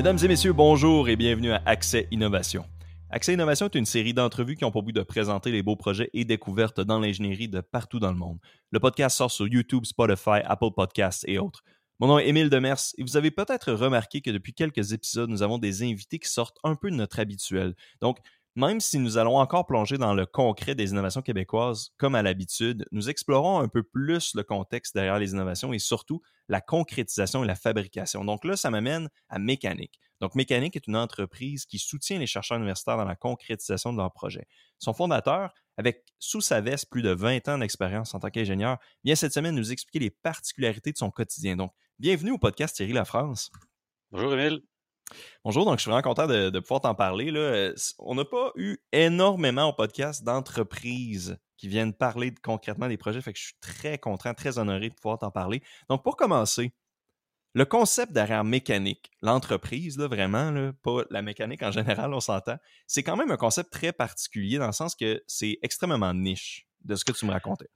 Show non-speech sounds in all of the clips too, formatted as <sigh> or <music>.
Mesdames et messieurs, bonjour et bienvenue à Accès Innovation. Accès Innovation est une série d'entrevues qui ont pour but de présenter les beaux projets et découvertes dans l'ingénierie de partout dans le monde. Le podcast sort sur YouTube, Spotify, Apple Podcasts et autres. Mon nom est Émile Demers et vous avez peut-être remarqué que depuis quelques épisodes, nous avons des invités qui sortent un peu de notre habituel. Donc, même si nous allons encore plonger dans le concret des innovations québécoises, comme à l'habitude, nous explorons un peu plus le contexte derrière les innovations et surtout la concrétisation et la fabrication. Donc là, ça m'amène à Mécanique. Donc Mécanique est une entreprise qui soutient les chercheurs universitaires dans la concrétisation de leurs projets. Son fondateur, avec sous sa veste plus de 20 ans d'expérience en tant qu'ingénieur, vient cette semaine nous expliquer les particularités de son quotidien. Donc, bienvenue au podcast Thierry La France. Bonjour Emile. Bonjour, donc je suis vraiment content de, pouvoir t'en parler. Là. On n'a pas eu énormément au podcast d'entreprises qui viennent parler concrètement des projets, fait que je suis très content, très honoré de pouvoir t'en parler. Donc pour commencer, le concept derrière mécanique, l'entreprise, là, vraiment, là, pas la mécanique en général, on s'entend, c'est quand même un concept très particulier dans le sens que c'est extrêmement niche de ce que tu me racontais.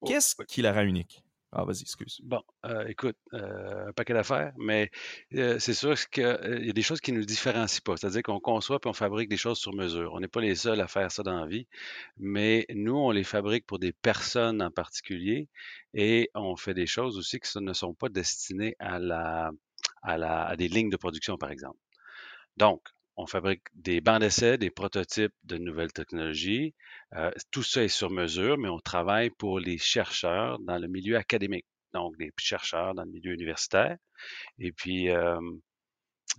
Oh, Qu'est-ce qui la rend unique? Ah, vas-y, excuse. Bon, euh, écoute, euh, un paquet d'affaires, mais euh, c'est sûr qu'il y a des choses qui ne nous différencient pas. C'est-à-dire qu'on conçoit puis on fabrique des choses sur mesure. On n'est pas les seuls à faire ça dans la vie, mais nous, on les fabrique pour des personnes en particulier et on fait des choses aussi qui ne sont pas destinées à, la, à, la, à des lignes de production, par exemple. Donc, on fabrique des bancs d'essai, des prototypes de nouvelles technologies. Euh, tout ça est sur mesure, mais on travaille pour les chercheurs dans le milieu académique, donc des chercheurs dans le milieu universitaire. Et puis, euh,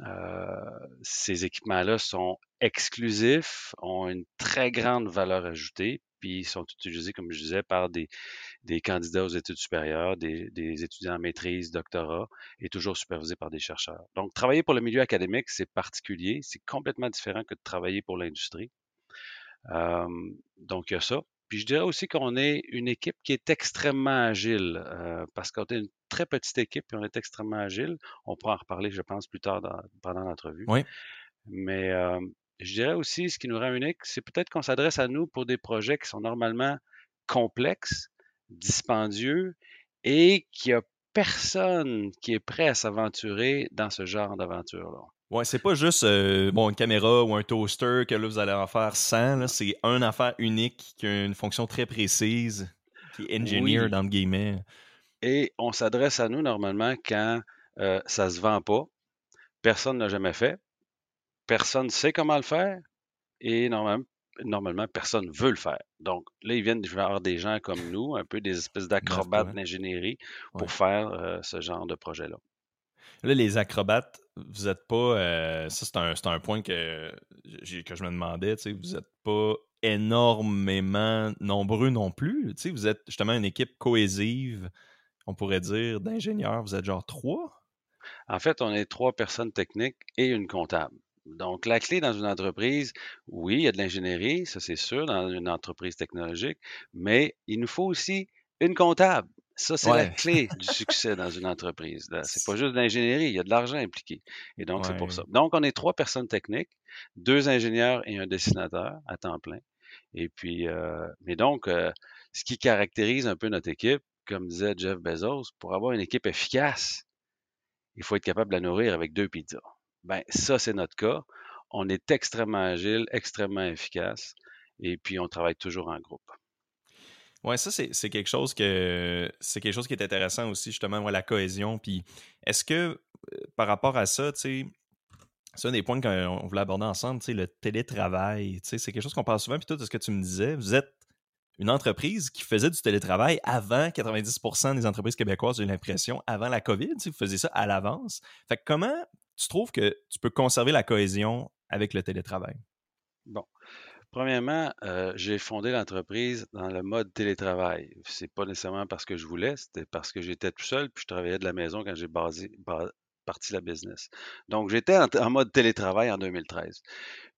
euh, ces équipements-là sont exclusifs, ont une très grande valeur ajoutée, puis sont utilisés, comme je disais, par des, des candidats aux études supérieures, des, étudiants en maîtrise, doctorat, et toujours supervisés par des chercheurs. Donc, travailler pour le milieu académique, c'est particulier, c'est complètement différent que de travailler pour l'industrie. Euh, donc, il y a ça. Puis je dirais aussi qu'on est une équipe qui est extrêmement agile, euh, parce qu'on est une très petite équipe et on est extrêmement agile. On pourra en reparler, je pense, plus tard pendant l'entrevue. Oui. Mais euh, je dirais aussi, ce qui nous rend unique, c'est peut-être qu'on s'adresse à nous pour des projets qui sont normalement complexes, dispendieux et qu'il n'y a personne qui est prêt à s'aventurer dans ce genre d'aventure-là. Ouais, c'est pas juste euh, bon, une caméra ou un toaster que là, vous allez en faire 100. C'est une affaire unique qui a une fonction très précise, qui est engineer dans le guillemets. Et on s'adresse à nous normalement quand euh, ça se vend pas. Personne n'a jamais fait. Personne ne sait comment le faire. Et normalement, normalement, personne veut le faire. Donc, là, ils viennent voir des gens comme nous, un peu des espèces d'acrobates d'ingénierie pour faire euh, ce genre de projet-là. Là, les acrobates, vous n'êtes pas. Euh, ça, c'est un, point que, que je me demandais. Vous n'êtes pas énormément nombreux non plus. Vous êtes justement une équipe cohésive, on pourrait dire, d'ingénieurs. Vous êtes genre trois? En fait, on est trois personnes techniques et une comptable. Donc, la clé dans une entreprise, oui, il y a de l'ingénierie, ça c'est sûr, dans une entreprise technologique, mais il nous faut aussi une comptable. Ça, c'est la clé du <laughs> succès dans une entreprise. C'est pas juste de l'ingénierie, il y a de l'argent impliqué. Et donc, c'est pour ça. Donc, on est trois personnes techniques, deux ingénieurs et un dessinateur à temps plein. Et puis, euh, mais donc, euh, ce qui caractérise un peu notre équipe, comme disait Jeff Bezos, pour avoir une équipe efficace, il faut être capable de la nourrir avec deux pizzas. Ben, ça, c'est notre cas. On est extrêmement agile, extrêmement efficace, et puis on travaille toujours en groupe. Oui, ça, c'est quelque chose que c'est quelque chose qui est intéressant aussi, justement, la cohésion. Puis est-ce que euh, par rapport à ça, tu sais, c'est un des points qu'on voulait aborder ensemble, tu sais, le télétravail, tu sais, c'est quelque chose qu'on parle souvent, puis tout ce que tu me disais, vous êtes une entreprise qui faisait du télétravail avant 90% des entreprises québécoises, j'ai l'impression, avant la COVID, vous faisiez ça à l'avance. Fait que comment tu trouves que tu peux conserver la cohésion avec le télétravail? Bon. Premièrement, euh, j'ai fondé l'entreprise dans le mode télétravail. C'est pas nécessairement parce que je voulais, c'était parce que j'étais tout seul, puis je travaillais de la maison quand j'ai parti la business. Donc, j'étais en, mode télétravail en 2013.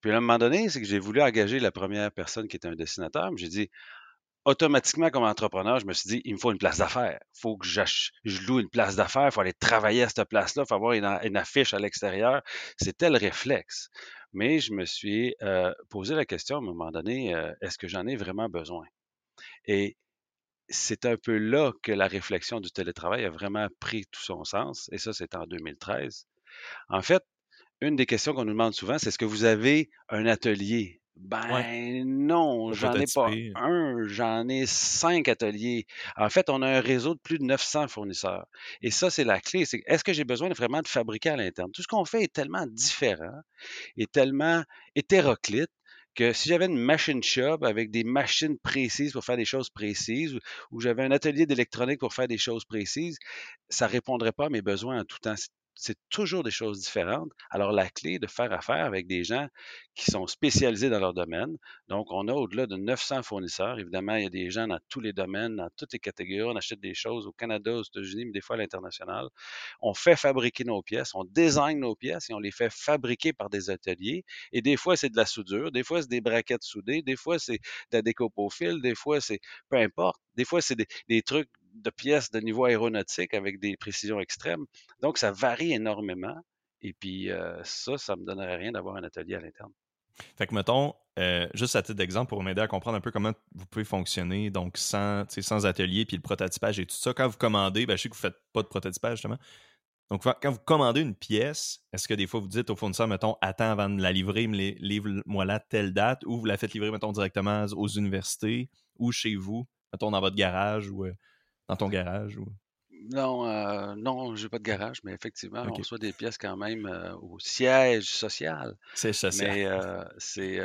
Puis à un moment donné, c'est que j'ai voulu engager la première personne qui était un dessinateur. J'ai dit, automatiquement, comme entrepreneur, je me suis dit, il me faut une place d'affaires. Il faut que je loue une place d'affaires. Il faut aller travailler à cette place-là. Il faut avoir une, affiche à l'extérieur. C'était le réflexe. Mais je me suis euh, posé la question à un moment donné, euh, est-ce que j'en ai vraiment besoin? Et c'est un peu là que la réflexion du télétravail a vraiment pris tout son sens. Et ça, c'est en 2013. En fait, une des questions qu'on nous demande souvent, c'est est-ce que vous avez un atelier? Ben non, j'en ai pas un, j'en ai cinq ateliers. En fait, on a un réseau de plus de 900 fournisseurs. Et ça, c'est la clé. C'est est-ce que j'ai besoin vraiment de fabriquer à l'interne? Tout ce qu'on fait est tellement différent et tellement hétéroclite que si j'avais une machine shop avec des machines précises pour faire des choses précises ou, j'avais un atelier d'électronique pour faire des choses précises, ça ne répondrait pas à mes besoins en tout temps c'est toujours des choses différentes. Alors, la clé est de faire affaire avec des gens qui sont spécialisés dans leur domaine. Donc, on a au-delà de 900 fournisseurs. Évidemment, il y a des gens dans tous les domaines, dans toutes les catégories. On achète des choses au Canada, aux États-Unis, mais des fois à l'international. On fait fabriquer nos pièces, on design nos pièces et on les fait fabriquer par des ateliers. Et des fois, c'est de la soudure, des fois, c'est des braquettes soudées, des fois, c'est de la découpe des fois, c'est peu importe. Des fois, c'est des trucs de pièces de niveau aéronautique avec des précisions extrêmes. Donc, ça varie énormément. Et puis, euh, ça, ça ne me donnerait rien d'avoir un atelier à l'interne. Fait que, mettons, euh, juste à titre d'exemple, pour m'aider à comprendre un peu comment vous pouvez fonctionner, donc sans, sans atelier, puis le prototypage et tout ça, quand vous commandez, ben, je sais que vous ne faites pas de prototypage, justement. Donc, quand vous commandez une pièce, est-ce que des fois vous dites au fournisseur, mettons, attends avant de la livrer, livre-moi là telle date, ou vous la faites livrer, mettons, directement aux universités, ou chez vous, mettons, dans votre garage, ou euh, dans ton garage? Ou... Non, euh, non, j'ai pas de garage, mais effectivement, on reçoit des pièces quand même euh, au siège social. C'est social. Mais euh, c'est.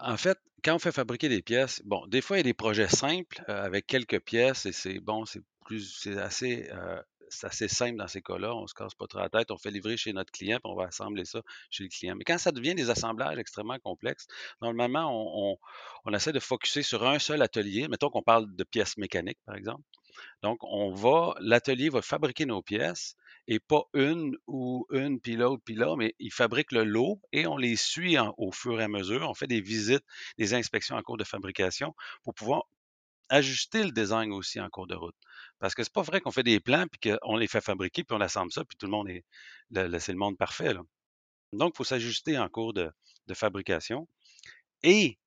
en fait, quand on fait fabriquer des pièces, bon, des fois, il y a des projets simples avec quelques pièces et c'est bon, c'est plus, c'est assez c'est assez simple dans ces cas-là. On ne se casse pas trop la tête. On fait livrer chez notre client, puis on va assembler ça chez le client. Mais quand ça devient des assemblages extrêmement complexes, normalement, on, on essaie de focuser sur un seul atelier. Mettons qu'on parle de pièces mécaniques, par exemple. Donc, l'atelier va fabriquer nos pièces et pas une ou une, puis l'autre, puis là, mais il fabrique le lot et on les suit au fur et à mesure. On fait des visites, des inspections en cours de fabrication pour pouvoir ajuster le design aussi en cours de route. Parce que c'est pas vrai qu'on fait des plans puis qu'on les fait fabriquer puis on assemble ça puis tout le monde est, c'est le monde parfait. Donc, il faut s'ajuster en cours de fabrication. Et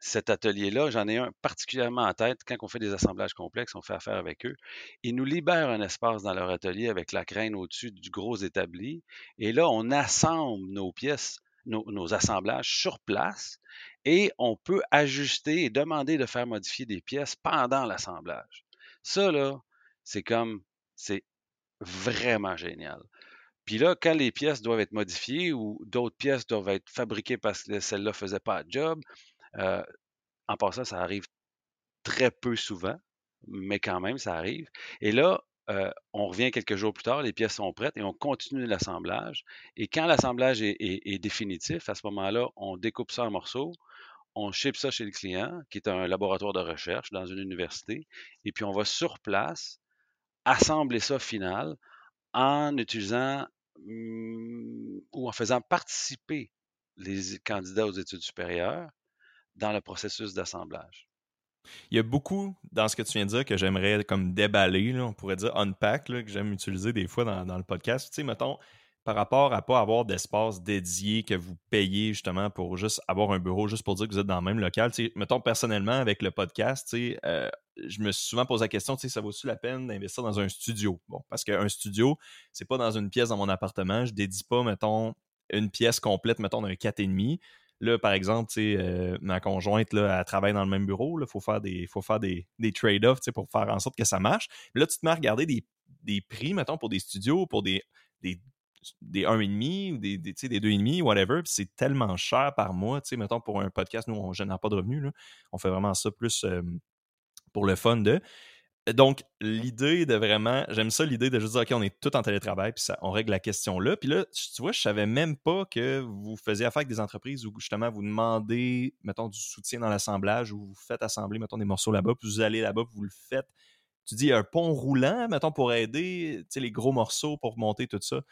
cet atelier-là, j'en ai un particulièrement en tête. Quand on fait des assemblages complexes, on fait affaire avec eux. Ils nous libèrent un espace dans leur atelier avec la crène au-dessus du gros établi. Et là, on assemble nos pièces, nos, assemblages sur place et on peut ajuster et demander de faire modifier des pièces pendant l'assemblage. Ça, là, c'est comme, c'est vraiment génial. Puis là, quand les pièces doivent être modifiées ou d'autres pièces doivent être fabriquées parce que celle-là ne faisait pas le job, euh, en passant, ça arrive très peu souvent, mais quand même, ça arrive. Et là, euh, on revient quelques jours plus tard, les pièces sont prêtes et on continue l'assemblage. Et quand l'assemblage est, définitif, à ce moment-là, on découpe ça en morceaux, on ship ça chez le client, qui est un laboratoire de recherche dans une université, et puis on va sur place assembler ça final en utilisant mmh, ou en faisant participer les candidats aux études supérieures dans le processus d'assemblage. Il y a beaucoup dans ce que tu viens de dire que j'aimerais comme déballer, on pourrait dire unpack, que j'aime utiliser des fois dans, le podcast. Tu sais, mettons, par rapport à pas avoir d'espace dédié que vous payez justement pour juste avoir un bureau, juste pour dire que vous êtes dans le même local. Tu sais, mettons, personnellement, avec le podcast, tu sais, euh, je me suis souvent posé la question, tu sais, ça vaut-tu la peine d'investir dans un studio? Bon, parce qu'un studio, c'est pas dans une pièce dans mon appartement. Je dédie pas, mettons, une pièce complète, mettons, d'un 4,5. Là, par exemple, euh, ma conjointe, là, elle travaille dans le même bureau. Il faut faire des, des, des trade-offs pour faire en sorte que ça marche. là, tu te mets à regarder des, des prix, mettons, pour des studios, pour des, des, des 1,5 ou des, des, des 2,5, whatever. c'est tellement cher par mois. Mettons, pour un podcast, nous, on ne génère pas de revenus. Là. On fait vraiment ça plus euh, pour le fun de. Donc, l'idée de vraiment, j'aime ça l'idée de juste dire, OK, on est tout en télétravail, puis ça, on règle la question là. Puis là, tu vois, je savais même pas que vous faisiez affaire avec des entreprises où justement vous demandez, mettons, du soutien dans l'assemblage, ou vous faites assembler, mettons, des morceaux là-bas, puis vous allez là-bas, vous le faites. Tu dis un pont roulant, mettons, pour aider les gros morceaux pour monter tout ça.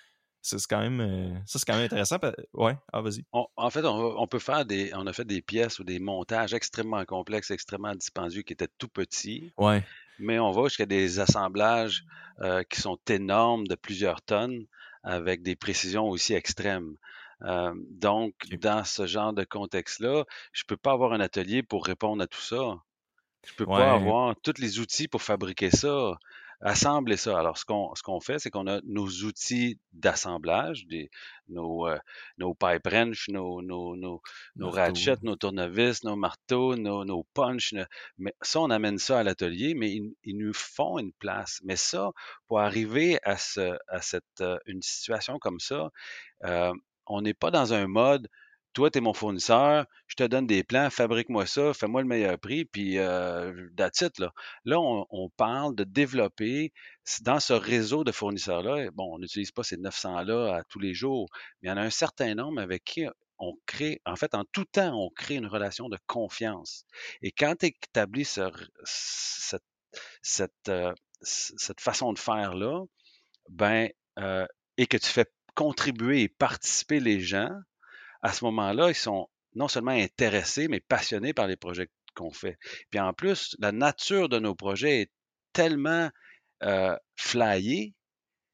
C'est quand même, euh, ça, c'est quand même intéressant. Ouais, ah, vas-y. en fait, on, peut faire des, on a fait des pièces ou des montages extrêmement complexes, extrêmement dispendieux qui étaient tout petits. Ouais mais on va jusqu'à des assemblages euh, qui sont énormes de plusieurs tonnes avec des précisions aussi extrêmes. Euh, donc, dans ce genre de contexte-là, je ne peux pas avoir un atelier pour répondre à tout ça. Je ne peux pas avoir tous les outils pour fabriquer ça. Assembler ça. Alors, ce qu'on ce qu'on fait, c'est qu'on a nos outils d'assemblage, des nos, euh, nos pipe wrench, nos nos nos nos ratchets, nos tournevis, nos marteaux, nos nos punches, mais ça, on amène ça à l'atelier, mais ils ils nous font une place. Mais ça, pour arriver à ce à cette, heu, une situation comme ça, heu, on n'est pas dans un mode: «Toi, tu es mon fournisseur, je te donne des plans, fabrique-moi ça, fais-moi le meilleur prix, puis it», là. Là, on parle de développer dans ce réseau de fournisseurs-là, bon, on n'utilise pas ces 900-là à tous les jours, mais il y en a un certain nombre avec qui on crée en fait, en tout temps, on crée une relation de confiance et quand tu établis r cette façon de faire-là, ben, heu et que tu fais contribuer et participer les gens, à ce moment-là, ils sont non seulement intéressés, mais passionnés par les projets qu'on fait. Puis en plus, la nature de nos projets est tellement, heu, flyée,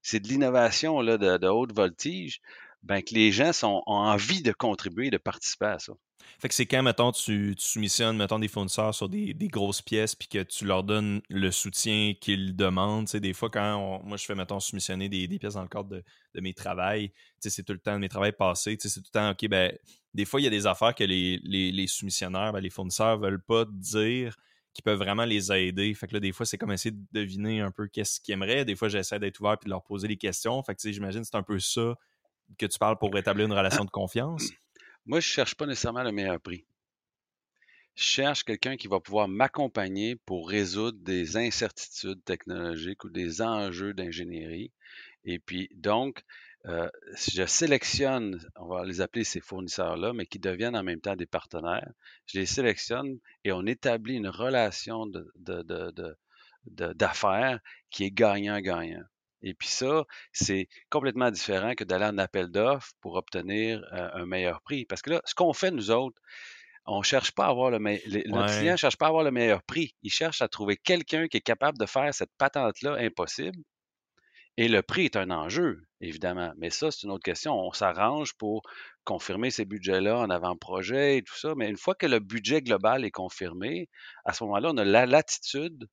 c'est de l'innovation là de de haute voltige, ben, que les gens sont ont envie de contribuer, de participer à ça. Fait que c'est quand, mettons, tu, tu soumissionnes, mettons, des fournisseurs sur des, des grosses pièces, puis que tu leur donnes le soutien qu'ils demandent. Tu sais, des fois, quand moi je fais, mettons, soumissionner des, des pièces dans le cadre de, de mes travails, tu sais, c'est tout le temps de mes travails passés. Tu sais, c'est tout le temps, OK, ben, des fois, il y a des affaires que les, les, les soumissionnaires, ben, les fournisseurs veulent pas dire qui peuvent vraiment les aider. Fait que là, des fois, c'est comme essayer de deviner un peu qu'est-ce qu'ils aimeraient. Des fois, j'essaie d'être ouvert puis de leur poser des questions. Fait que, tu sais, j'imagine que c'est un peu ça que tu parles pour rétablir une relation de confiance. Moi, je cherche pas nécessairement le meilleur prix. Je cherche quelqu'un qui va pouvoir m'accompagner pour résoudre des incertitudes technologiques ou des enjeux d'ingénierie. Et puis, donc, euh, je sélectionne, on va les appeler ces fournisseurs-là, mais qui deviennent en même temps des partenaires. Je les sélectionne et on établit une relation de- de- de- d'affaires qui est gagnant-gagnant. Et puis ça, c'est complètement différent que d'aller en appel d'offres pour obtenir euh, un meilleur prix. Parce que là, ce qu'on fait, nous autres, on cherche pas à avoir le meilleur. Notre Ouais. client cherche pas à avoir le meilleur prix. Il cherche à trouver quelqu'un qui est capable de faire cette patente-là impossible. Et le prix est un enjeu, évidemment. Mais ça, c'est une autre question. On s'arrange pour confirmer ces budgets-là en avant-projet et tout ça. Mais une fois que le budget global est confirmé, à ce moment-là, on a la latitude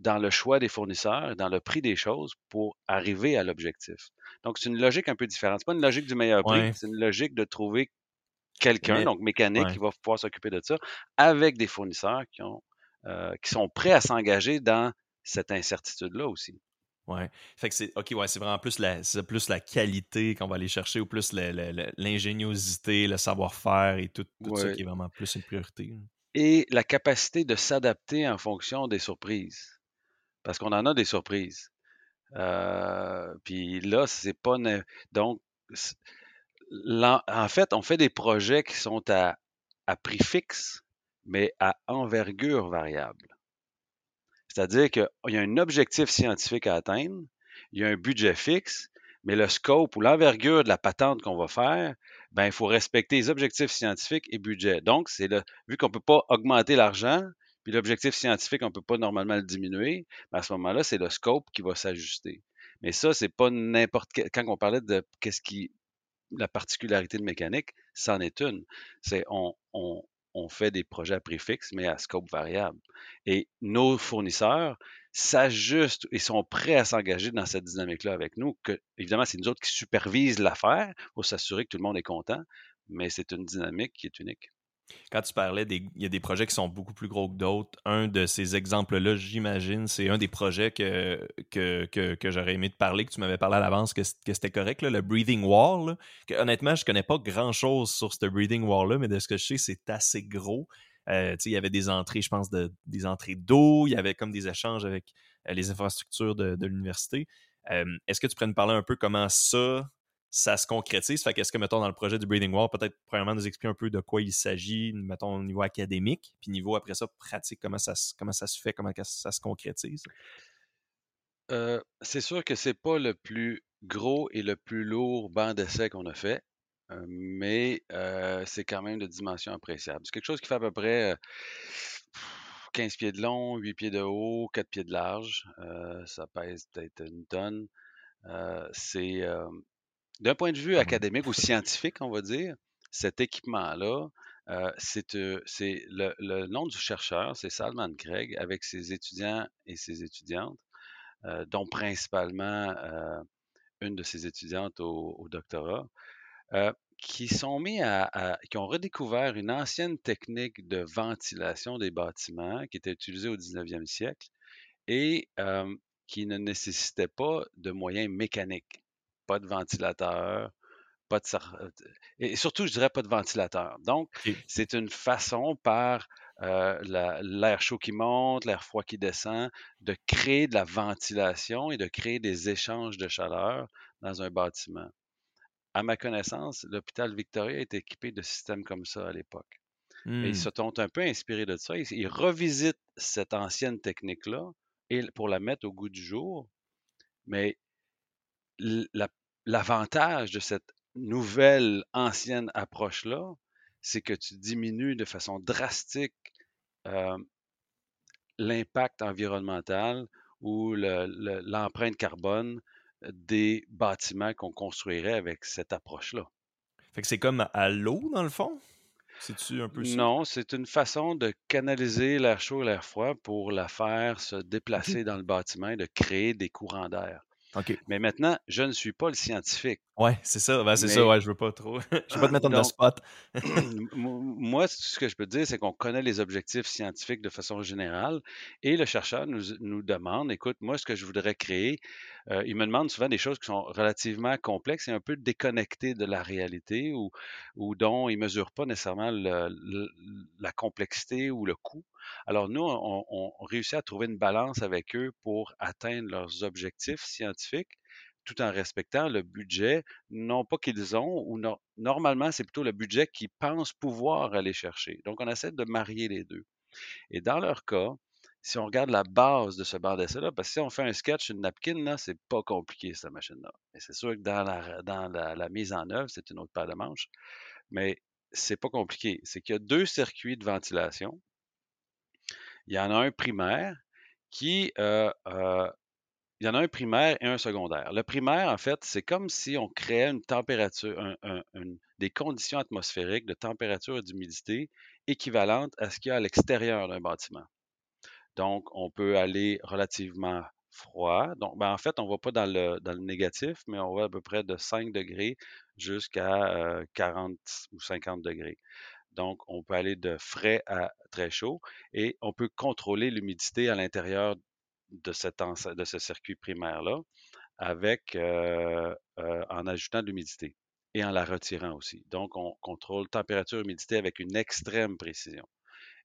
dans le choix des fournisseurs, dans le prix des choses pour arriver à l'objectif. Donc, c'est une logique un peu différente. C'est pas une logique du meilleur prix, Ouais. c'est une logique de trouver quelqu'un, donc mécanique, ouais. qui va pouvoir s'occuper de ça, avec des fournisseurs qui, ont, euh, qui sont prêts à s'engager dans cette incertitude-là aussi. Ouais. Fait que c'est OK, ouais, c'est vraiment plus la plus la qualité qu'on va aller chercher ou plus l'ingéniosité, le savoir-faire et tout, tout ça qui est vraiment plus une priorité. Et la capacité de s'adapter en fonction des surprises. Parce qu'on en a des surprises. Euh, puis là, c'est pas. Donc, en fait, on fait des projets qui sont à, à prix fixe, mais à envergure variable. C'est-à-dire qu'il y a un objectif scientifique à atteindre, il y a un budget fixe, mais le scope ou l'envergure de la patente qu'on va faire, ben, il faut respecter les objectifs scientifiques et budget. Donc, c'est vu qu'on ne peut pas augmenter l'argent, puis l'objectif scientifique, on ne peut pas normalement le diminuer, à ce moment-là, c'est le scope qui va s'ajuster. Mais ça, c'est pas n'importe quel. Quand on parlait de qu'est-ce qui. La particularité de mécanique, c'en est une. C'est on, on, on fait des projets à prix fixe, mais à scope variable. Et nos fournisseurs s'ajustent et sont prêts à s'engager dans cette dynamique-là avec nous. Que, évidemment, c'est nous autres qui supervisent l'affaire pour s'assurer que tout le monde est content, mais c'est une dynamique qui est unique. Quand tu parlais des il y a des projets qui sont beaucoup plus gros que d'autres, un de ces exemples-là, j'imagine, c'est un des projets que, j'aurais aimé te parler, que tu m'avais parlé à l'avance, que, c'était correct, le Breathing Wall. honnêtement, je connais pas grand-chose sur ce Breathing Wall-là, mais de ce que je sais, c'est assez gros. Euh, il y avait des entrées, je pense, de, des entrées d'eau, il y avait comme des échanges avec euh, les infrastructures de, de l'université. Euh, Est-ce que tu pourrais nous parler un peu comment ça, ça se concrétise? Fait qu'est-ce que, mettons, dans le projet du Breathing Wall, peut-être, premièrement, nous expliquer un peu de quoi il s'agit, mettons, au niveau académique, puis niveau, après ça, pratique, comment ça, se- fait, comment ça se concrétise? Euh, c'est sûr que c'est pas le plus gros et le plus lourd banc d'essai qu'on a fait, euh, mais euh, c'est quand même de dimension appréciable. C'est quelque chose qui fait à peu près euh, 15 pieds de long, 8 pieds de haut, 4 pieds de large. Ça pèse peut-être une tonne. C'est d'un point de vue même. académique ou scientifique, on va dire, cet équipement-là, euh, c'est euh, le, le nom du chercheur, c'est Salman Craig, avec ses étudiants et ses étudiantes. dont principalement une de ses étudiantes au, doctorat, qui sont mis à, qui ont redécouvert une ancienne technique de ventilation des bâtiments qui était utilisée au 19e siècle et qui ne nécessitait pas de moyens mécaniques, pas de ventilateur, pas de et surtout, je dirais pas de ventilateur. Donc, c'est une façon par l'air chaud qui monte, l'air froid qui descend, de créer de la ventilation et de créer des échanges de chaleur dans un bâtiment. À ma connaissance, l'hôpital Victoria est équipé de systèmes comme ça à l'époque. Ils mmh. se sont un peu inspirés de ça. Ils, revisitent cette ancienne technique-là et pour la mettre au goût du jour. Mais l'avantage de cette nouvelle ancienne approche-là, c'est que tu diminues de façon drastique l'impact environnemental ou l'empreinte carbone des bâtiments qu'on construirait avec cette approche-là. Fait que c'est comme à l'eau, dans le fond? C'est-tu un peu ça? Non, c'est une façon de canaliser l'air chaud et l'air froid pour la faire se déplacer dans le bâtiment et de créer des courants d'air. Mais maintenant, je ne suis pas le scientifique. Ouais, c'est ça. Ben, c'est ça, ouais, je veux pas trop. <laughs> je veux pas te mettre dans le spot. moi, ce que je peux te dire, c'est qu'on connaît les objectifs scientifiques de façon générale et le chercheur nous, nous demande écoute, moi, ce que je voudrais créer, euh, il me demande souvent des choses qui sont relativement complexes et un peu déconnectées de la réalité ou, dont il ne mesure pas nécessairement la complexité ou le coût. Alors, nous, on réussit à trouver une balance avec eux pour atteindre leurs objectifs scientifiques tout en respectant le budget, non pas qu'ils ont, ou normalement, c'est plutôt le budget qu'ils pensent pouvoir aller chercher. Donc, on essaie de marier les deux. Et dans leur cas, si on regarde la base de ce bar d'essai-là, parce que si on fait un sketch, une napkin, là, c'est pas compliqué, cette machine-là. Et c'est sûr que dans la, mise en œuvre, c'est une autre paire de manches. Mais c'est pas compliqué. C'est qu'il y a deux circuits de ventilation. Il y en a un primaire qui euh, euh, il y en a un primaire et un secondaire. Le primaire, en fait, c'est comme si on créait une température, des conditions atmosphériques de température et d'humidité équivalentes à ce qu'il y a à l'extérieur d'un bâtiment. Donc, on peut aller relativement froid. Donc, ben, en fait, on ne va pas dans le, négatif, mais on va à peu près de 5 degrés jusqu'à 40 euh, ou 50 degrés. Donc, on peut aller de frais à très chaud et on peut contrôler l'humidité à l'intérieur de, ce circuit primaire-là euh, euh, en ajoutant de l'humidité et en la retirant aussi. Donc, on contrôle température, humidité avec une extrême précision.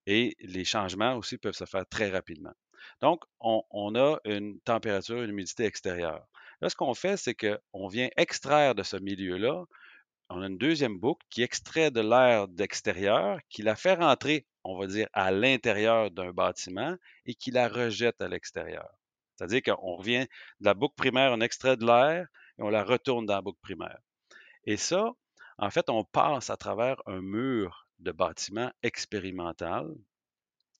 Et les changements aussi peuvent se faire très rapidement. Donc, on, a une température, une humidité extérieure. Là, ce qu'on fait, c'est qu'on vient extraire de ce milieu-là, on a une deuxième boucle qui extrait de l'air d'extérieur, qui la fait rentrer on va dire, à l'intérieur d'un bâtiment et qui la rejette à l'extérieur. C'est-à-dire qu'on revient de la boucle primaire, on extrait de l'air et on la retourne dans la boucle primaire. Et ça, en fait, on passe à travers un mur de bâtiment expérimental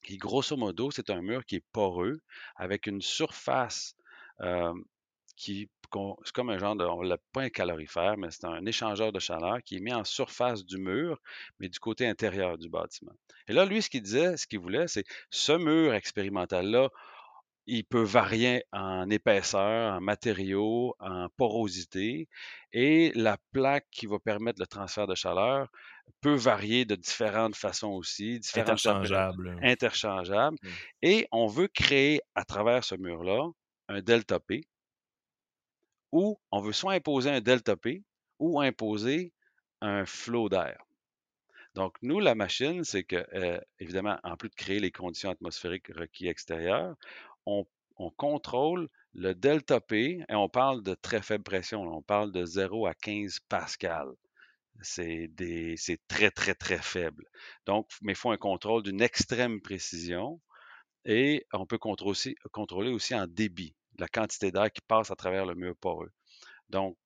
qui, grosso modo, c'est un mur qui est poreux avec une surface qui c'est comme un genre de, on l'a pas un calorifère, mais c'est un échangeur de chaleur qui est mis en surface du mur, mais du côté intérieur du bâtiment. Et là, lui, ce qu'il disait, ce qu'il voulait, c'est ce mur expérimental-là, il peut varier en épaisseur, en matériaux, en porosité, et la plaque qui va permettre le transfert de chaleur peut varier de différentes façons aussi, différentes interchangeables. interchangeables. Mmh. Et on veut créer à travers ce mur-là un delta P, où on veut soit imposer un delta P ou imposer un flot d'air. Donc, nous, la machine, c'est que, euh, évidemment, en plus de créer les conditions atmosphériques requises extérieures, on, contrôle le delta P et on parle de très faible pression. On parle de 0 à 15 pascal. C'est très, très, très faible. Donc, mais il faut un contrôle d'une extrême précision et on peut contrôler aussi, contrôler aussi en débit la quantité d'air qui passe à travers le mur poreux. Donc,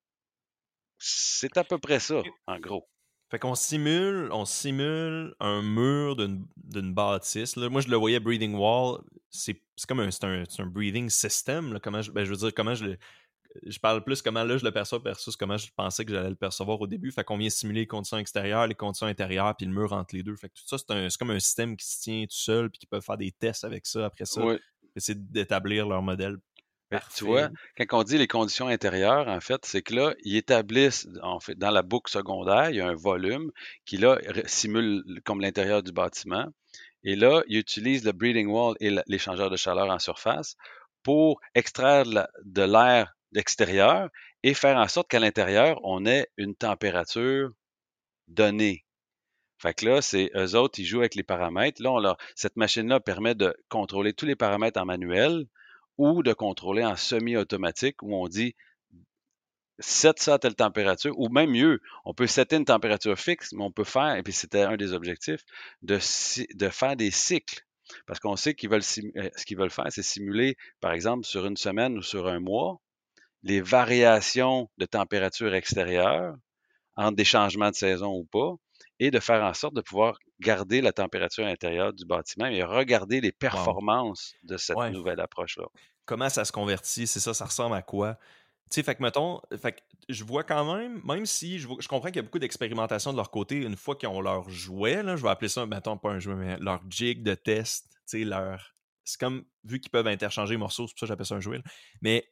c'est à peu près ça, en gros. Fait qu'on simule, on simule un mur d'une bâtisse. Moi, je le voyais breathing wall. C'est comme un, un, un, breathing system. Comment je, ben, je veux dire, comment je Je parle plus comment là je le perçois versus comment je pensais que j'allais le percevoir au début. Fait qu'on vient simuler les conditions extérieures, les conditions intérieures, puis le mur entre les deux. Fait que tout ça, c'est comme un système qui se tient tout seul, puis qui peut faire des tests avec ça après ça. Essayer d'établir leur modèle tu vois, quand on dit les conditions intérieures, en fait, c'est que là, ils établissent, en fait, dans la boucle secondaire, il y a un volume qui, là, simule comme l'intérieur du bâtiment. Et là, ils utilisent le breathing wall et l'échangeur de chaleur en surface pour extraire de l'air d'extérieur et faire en sorte qu'à l'intérieur, on ait une température donnée. Fait que là, c'est eux autres, ils jouent avec les paramètres. Là, on cette machine-là permet de contrôler tous les paramètres en manuel ou de contrôler en semi-automatique où on dit set ça à telle température, ou même mieux, on peut setter une température fixe, mais on peut faire, et puis c'était un des objectifs, de, de faire des cycles. Parce qu'on sait qu'ils veulent euh, ce qu'ils veulent faire, c'est simuler, par exemple, sur une semaine ou sur un mois, les variations de température extérieure entre des changements de saison ou pas, et de faire en sorte de pouvoir garder la température intérieure du bâtiment et regarder les performances de cette nouvelle approche-là. Comment ça se convertit? C'est ça, ça ressemble à quoi? Tu sais, fait que mettons, fait je vois quand même, même si je, je comprends qu'il y a beaucoup d'expérimentation de leur côté, une fois qu'ils ont leur jouet, là, je vais appeler ça, mettons, pas un jouet, mais leur jig de test, tu sais, leur. C'est comme, vu qu'ils peuvent interchanger les morceaux, c'est pour ça que j'appelle ça un jouet. Mais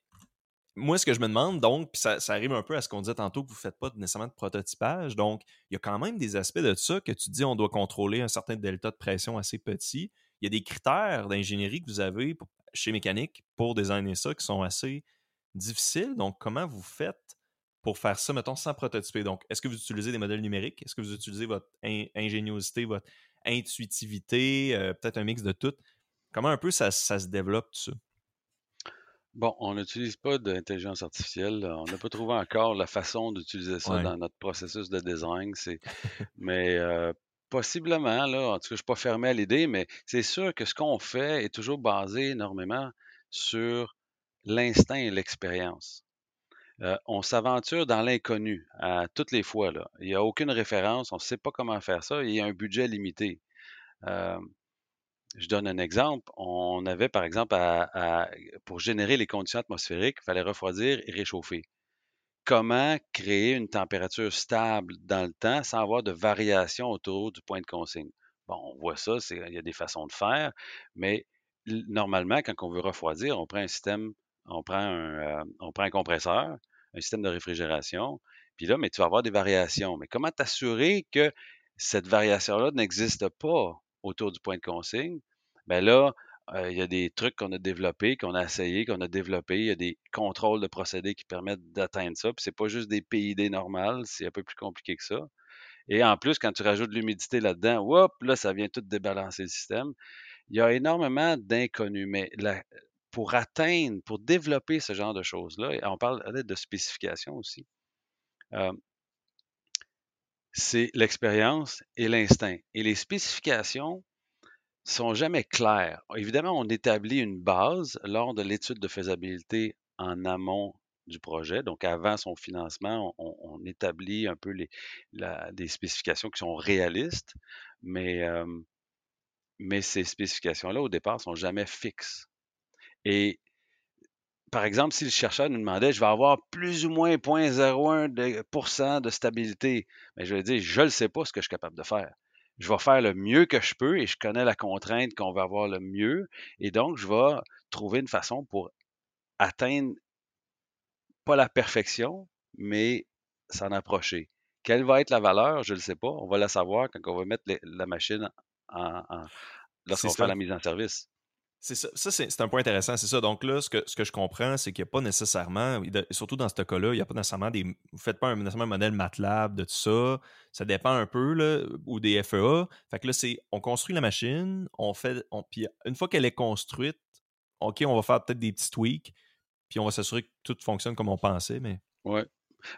moi, ce que je me demande, donc, puis ça, arrive un peu à ce qu'on disait tantôt que vous ne faites pas nécessairement de prototypage, donc il y a quand même des aspects de ça que tu dis on doit contrôler un certain delta de pression assez petit. Il y a des critères d'ingénierie que vous avez chez Mécanique pour designer ça qui sont assez difficiles. Donc, comment vous faites pour faire ça, mettons, sans prototyper? Donc, est-ce que vous utilisez des modèles numériques? Est-ce que vous utilisez votre ingéniosité, votre intuitivité, euh, peut-être un mix de tout? Comment un peu ça, ça se développe tout ça? Bon, on n'utilise pas d'intelligence artificielle. On n'a pas trouvé encore la façon d'utiliser ça dans notre processus de design. C'est, <laughs> mais euh, possiblement, là, en tout cas, je ne suis pas fermé à l'idée, mais c'est sûr que ce qu'on fait est toujours basé énormément sur l'instinct et l'expérience. Euh, on s'aventure dans l'inconnu à toutes les fois. Là. Il n'y a aucune référence, on ne sait pas comment faire ça, il y a un budget limité. Euh, je donne un exemple. On avait, par exemple, pour générer les conditions atmosphériques, il fallait refroidir et réchauffer. Comment créer une température stable dans le temps sans avoir de variation autour du point de consigne? Bon, on voit ça, il y a des façons de faire, mais normalement, quand on veut refroidir, on prend un système, on prend un, euh, on prend un compresseur, un système de réfrigération, puis là, mais tu vas avoir des variations. Mais comment t'assurer que cette variation-là n'existe pas? Autour du point de consigne, bien là, euh, il y a des trucs qu'on a développés, qu'on a essayé, qu'on a développés. Il y a des contrôles de procédés qui permettent d'atteindre ça. Puis c'est pas juste des PID normales, c'est un peu plus compliqué que ça. Et en plus, quand tu rajoutes l'humidité là-dedans, là, ça vient tout débalancer le système. Il y a énormément d'inconnus, mais pour atteindre, pour développer ce genre de choses-là, on parle de spécification aussi. Euh, c'est l'expérience et l'instinct. Et les spécifications sont jamais claires. Évidemment, on établit une base lors de l'étude de faisabilité en amont du projet. Donc, avant son financement, on, établit un peu les, des spécifications qui sont réalistes, mais, mais ces spécifications-là, au départ, sont jamais fixes. Et par exemple, si le chercheur nous demandait, je vais avoir plus ou moins 0.01% de, de stabilité, mais je vais dire, je ne sais pas ce que je suis capable de faire. Je vais faire le mieux que je peux et je connais la contrainte qu'on va avoir le mieux. Et donc, je vais trouver une façon pour atteindre pas la perfection, mais s'en approcher. Quelle va être la valeur? Je ne le sais pas. On va la savoir quand on va mettre la machine en, en lorsqu'on fait la mise en service. C'est ça, c'est un point intéressant, c'est ça. Donc là, ce que, je comprends, c'est qu'il n'y a pas nécessairement, surtout dans ce cas-là, il n'y a pas nécessairement des. Vous ne faites pas un, nécessairement un modèle MATLAB de tout ça. Ça dépend un peu, là, ou des FEA. Fait que là, c'est on construit la machine, on fait. Puis une fois qu'elle est construite, OK, on va faire peut-être des petits tweaks, puis on va s'assurer que tout fonctionne comme on pensait, mais. Oui.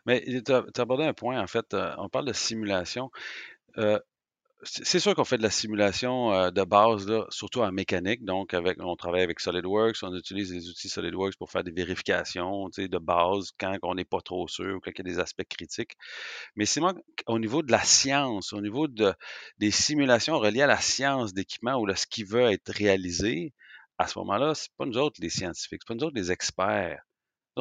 Mais tu as, abordé un point, en fait, euh, on parle de simulation. Euh, c'est sûr qu'on fait de la simulation euh, de base, surtout en mécanique. Donc, on travaille avec SolidWorks, on utilise les outils SolidWorks pour faire des vérifications de base quand on n'est pas trop sûr ou quand il y a des aspects critiques. Mais c'est moi, au niveau de la science, au niveau de, des simulations reliées à la science d'équipement ou de ce qui veut être réalisé, à ce moment-là, c'est pas nous autres les scientifiques, c'est pas nous autres les experts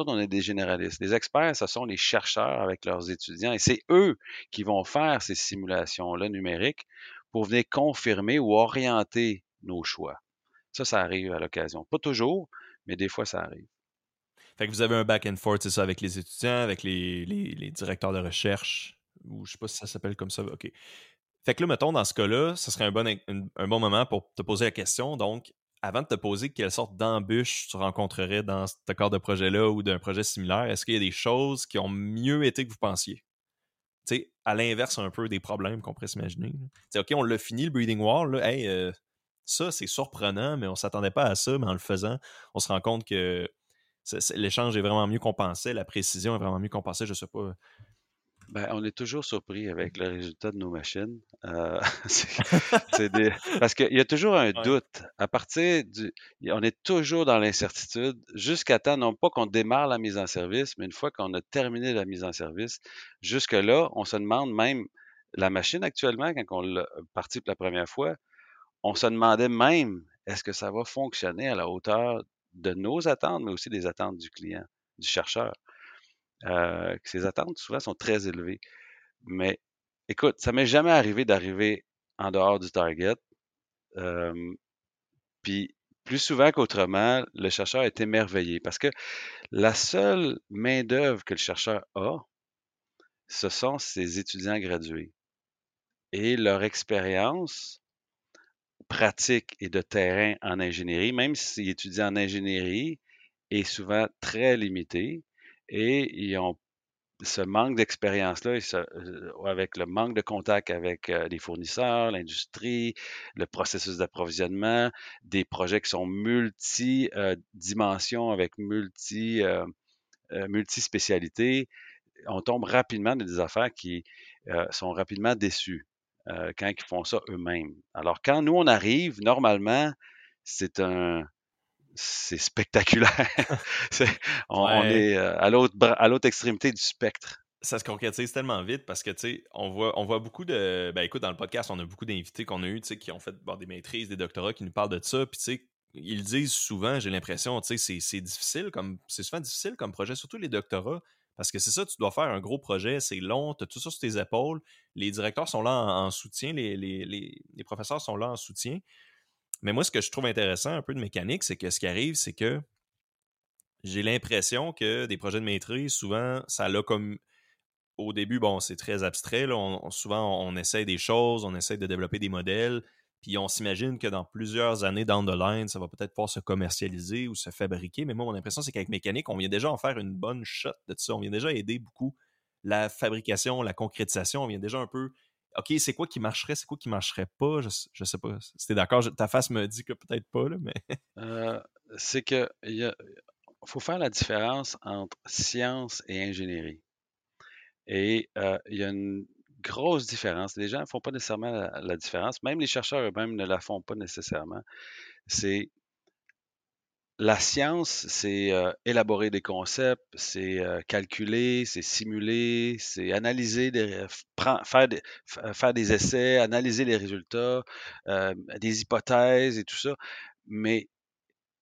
on est des généralistes. Les experts, ce sont les chercheurs avec leurs étudiants et c'est eux qui vont faire ces simulations-là numériques pour venir confirmer ou orienter nos choix. Ça, ça arrive à l'occasion. Pas toujours, mais des fois, ça arrive. Fait que vous avez un back and forth, c'est ça, avec les étudiants, avec les, les, directeurs de recherche, ou je sais pas si ça s'appelle comme ça. OK. Fait que là, mettons, dans ce cas-là, ce serait un bon, un bon moment pour te poser la question. Donc, avant de te poser quelle sorte d'embûche tu rencontrerais dans ce corps de projet-là ou d'un projet similaire, est-ce qu'il y a des choses qui ont mieux été que vous pensiez? sais, à l'inverse un peu des problèmes qu'on pourrait s'imaginer. OK, on l'a fini, le Breeding Wall. Là, hey, euh, ça, c'est surprenant, mais on ne s'attendait pas à ça. Mais en le faisant, on se rend compte que l'échange est vraiment mieux compensé, la précision est vraiment mieux compensée. Je ne sais pas ben, on est toujours surpris avec le résultat de nos machines. Euh, <laughs> <laughs> parce qu'il y a toujours un doute. À partir du. On est toujours dans l'incertitude jusqu'à temps, non pas qu'on démarre la mise en service, mais une fois qu'on a terminé la mise en service, jusque-là, on se demande même. La machine actuellement, quand on l'a partie pour la première fois, on se demandait même est-ce que ça va fonctionner à la hauteur de nos attentes, mais aussi des attentes du client, du chercheur. Euh, ces attentes, souvent, sont très élevées. Mais écoute, ça m'est jamais arrivé d'arriver en dehors du target. puis plus souvent qu'autrement, le chercheur est émerveillé parce que la seule main-d'œuvre que le chercheur a, ce sont ses étudiants gradués. Et leur expérience pratique et de terrain en ingénierie, même s'ils étudient en ingénierie, est souvent très limitée et ils ont ce manque d'expérience-là, euh, avec le manque de contact avec euh, les fournisseurs, l'industrie, le processus d'approvisionnement, des projets qui sont multi-dimensions euh, avec multi, multi-spécialités, on tombe rapidement dans des affaires qui sont rapidement déçues quand ils font ça eux-mêmes. Alors, quand nous, on arrive, normalement, c'est un, c'est spectaculaire. <laughs> on, est euh, à l'autre extrémité du spectre. Ça se concrétise tellement vite parce que, tu sais, on voit, on voit beaucoup de... Ben écoute, dans le podcast, on a beaucoup d'invités qu'on a eu, tu sais, qui ont fait des maîtrises, des doctorats, qui nous parlent de ça, puis tu sais, ils disent souvent, j'ai l'impression, tu sais, c'est difficile comme... C'est souvent difficile comme projet, surtout les doctorats, parce que c'est ça, tu dois faire un gros projet, c'est long, tu as tout ça sur tes épaules, les directeurs sont là en, soutien, les, les, les, professeurs sont là en soutien, mais moi, ce que je trouve intéressant un peu de mécanique, c'est que ce qui arrive, c'est que j'ai l'impression que des projets de maîtrise, souvent, ça l'a comme. Au début, bon, c'est très abstrait. souvent, on, essaie des choses, on essaie de développer des modèles, puis on s'imagine que dans plusieurs années down the line, ça va peut-être pouvoir se commercialiser ou se fabriquer. Mais moi, mon impression, c'est qu'avec mécanique, on vient déjà en faire une bonne shot de ça. On vient déjà aider beaucoup la fabrication, la concrétisation. On vient déjà un peu OK, c'est quoi qui marcherait, c'est quoi qui marcherait pas? Je, je sais pas. Si t'es d'accord, ta face me dit que peut-être pas, là, mais. <laughs> Euh, c'est que il faut faire la différence entre science et ingénierie. Et euh, il y a une grosse différence. Les gens ne font pas nécessairement la différence. Même les chercheurs eux-mêmes ne la font pas nécessairement. C'est la science, c'est euh, élaborer des concepts, c'est euh, calculer, c'est simuler, c'est analyser, des, faire, des, faire des essais, analyser les résultats, euh, des hypothèses et tout ça. Mais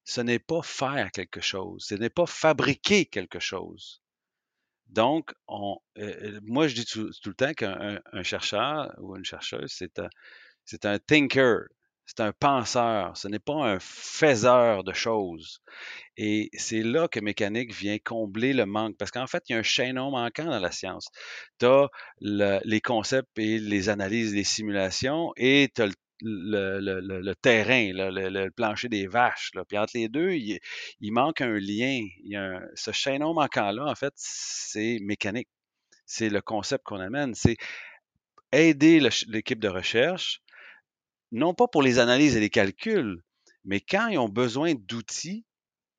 ce n'est pas faire quelque chose, ce n'est pas fabriquer quelque chose. Donc, on, moi, je dis tout, le temps qu'un chercheur ou une chercheuse, c'est un, c'est un thinker, c'est un penseur, ce n'est pas un faiseur de choses. Et c'est là que mécanique vient combler le manque, parce qu'en fait, il y a un chaînon manquant dans la science. Tu as les concepts et les analyses, les simulations, et tu as le, terrain, le, plancher des vaches. Puis entre les deux, il, manque un lien. ce chaînon manquant-là, en fait, c'est mécanique. C'est le concept qu'on amène. C'est aider l'équipe de recherche non pas pour les analyses et les calculs, mais quand ils ont besoin d'outils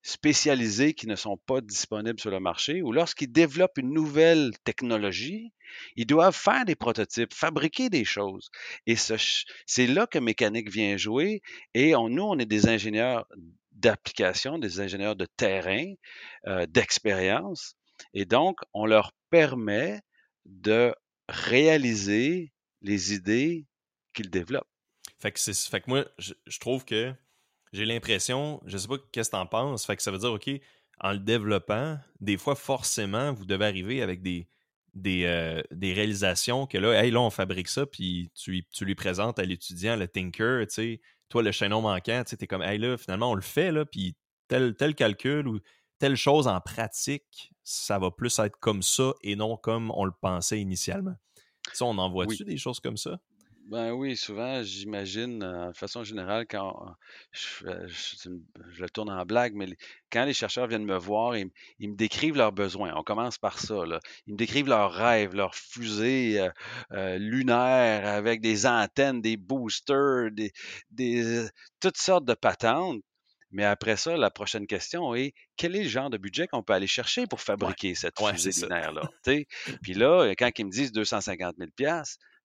spécialisés qui ne sont pas disponibles sur le marché ou lorsqu'ils développent une nouvelle technologie, ils doivent faire des prototypes, fabriquer des choses. Et c'est là que mécanique vient jouer. Et nous, on est des ingénieurs d'application, des ingénieurs de terrain, euh, d'expérience. Et donc, on leur permet de réaliser les idées qu'ils développent. Fait que, fait que moi, je, trouve que j'ai l'impression, je sais pas qu'est-ce que t'en penses, fait que ça veut dire, OK, en le développant, des fois, forcément, vous devez arriver avec des, des, euh, des réalisations que là, hey, là, on fabrique ça, puis tu, tu lui présentes à l'étudiant, le thinker, tu sais, toi, le chaînon manquant, tu sais, t'es comme, hey, là, finalement, on le fait, là, puis tel, tel calcul ou telle chose en pratique, ça va plus être comme ça et non comme on le pensait initialement. Ça, on en voit-tu des choses comme ça? Ben oui, souvent, j'imagine, euh, de façon générale, quand je, le tourne en blague, mais quand les chercheurs viennent me voir, ils, me décrivent leurs besoins. On commence par ça, là. Ils me décrivent leurs rêves, leurs fusées euh, euh, lunaires avec des antennes, des boosters, des, des, toutes sortes de patentes. Mais après ça, la prochaine question est quel est le genre de budget qu'on peut aller chercher pour fabriquer cette fusée lunaire-là? <laughs> Puis là, quand ils me disent 250 000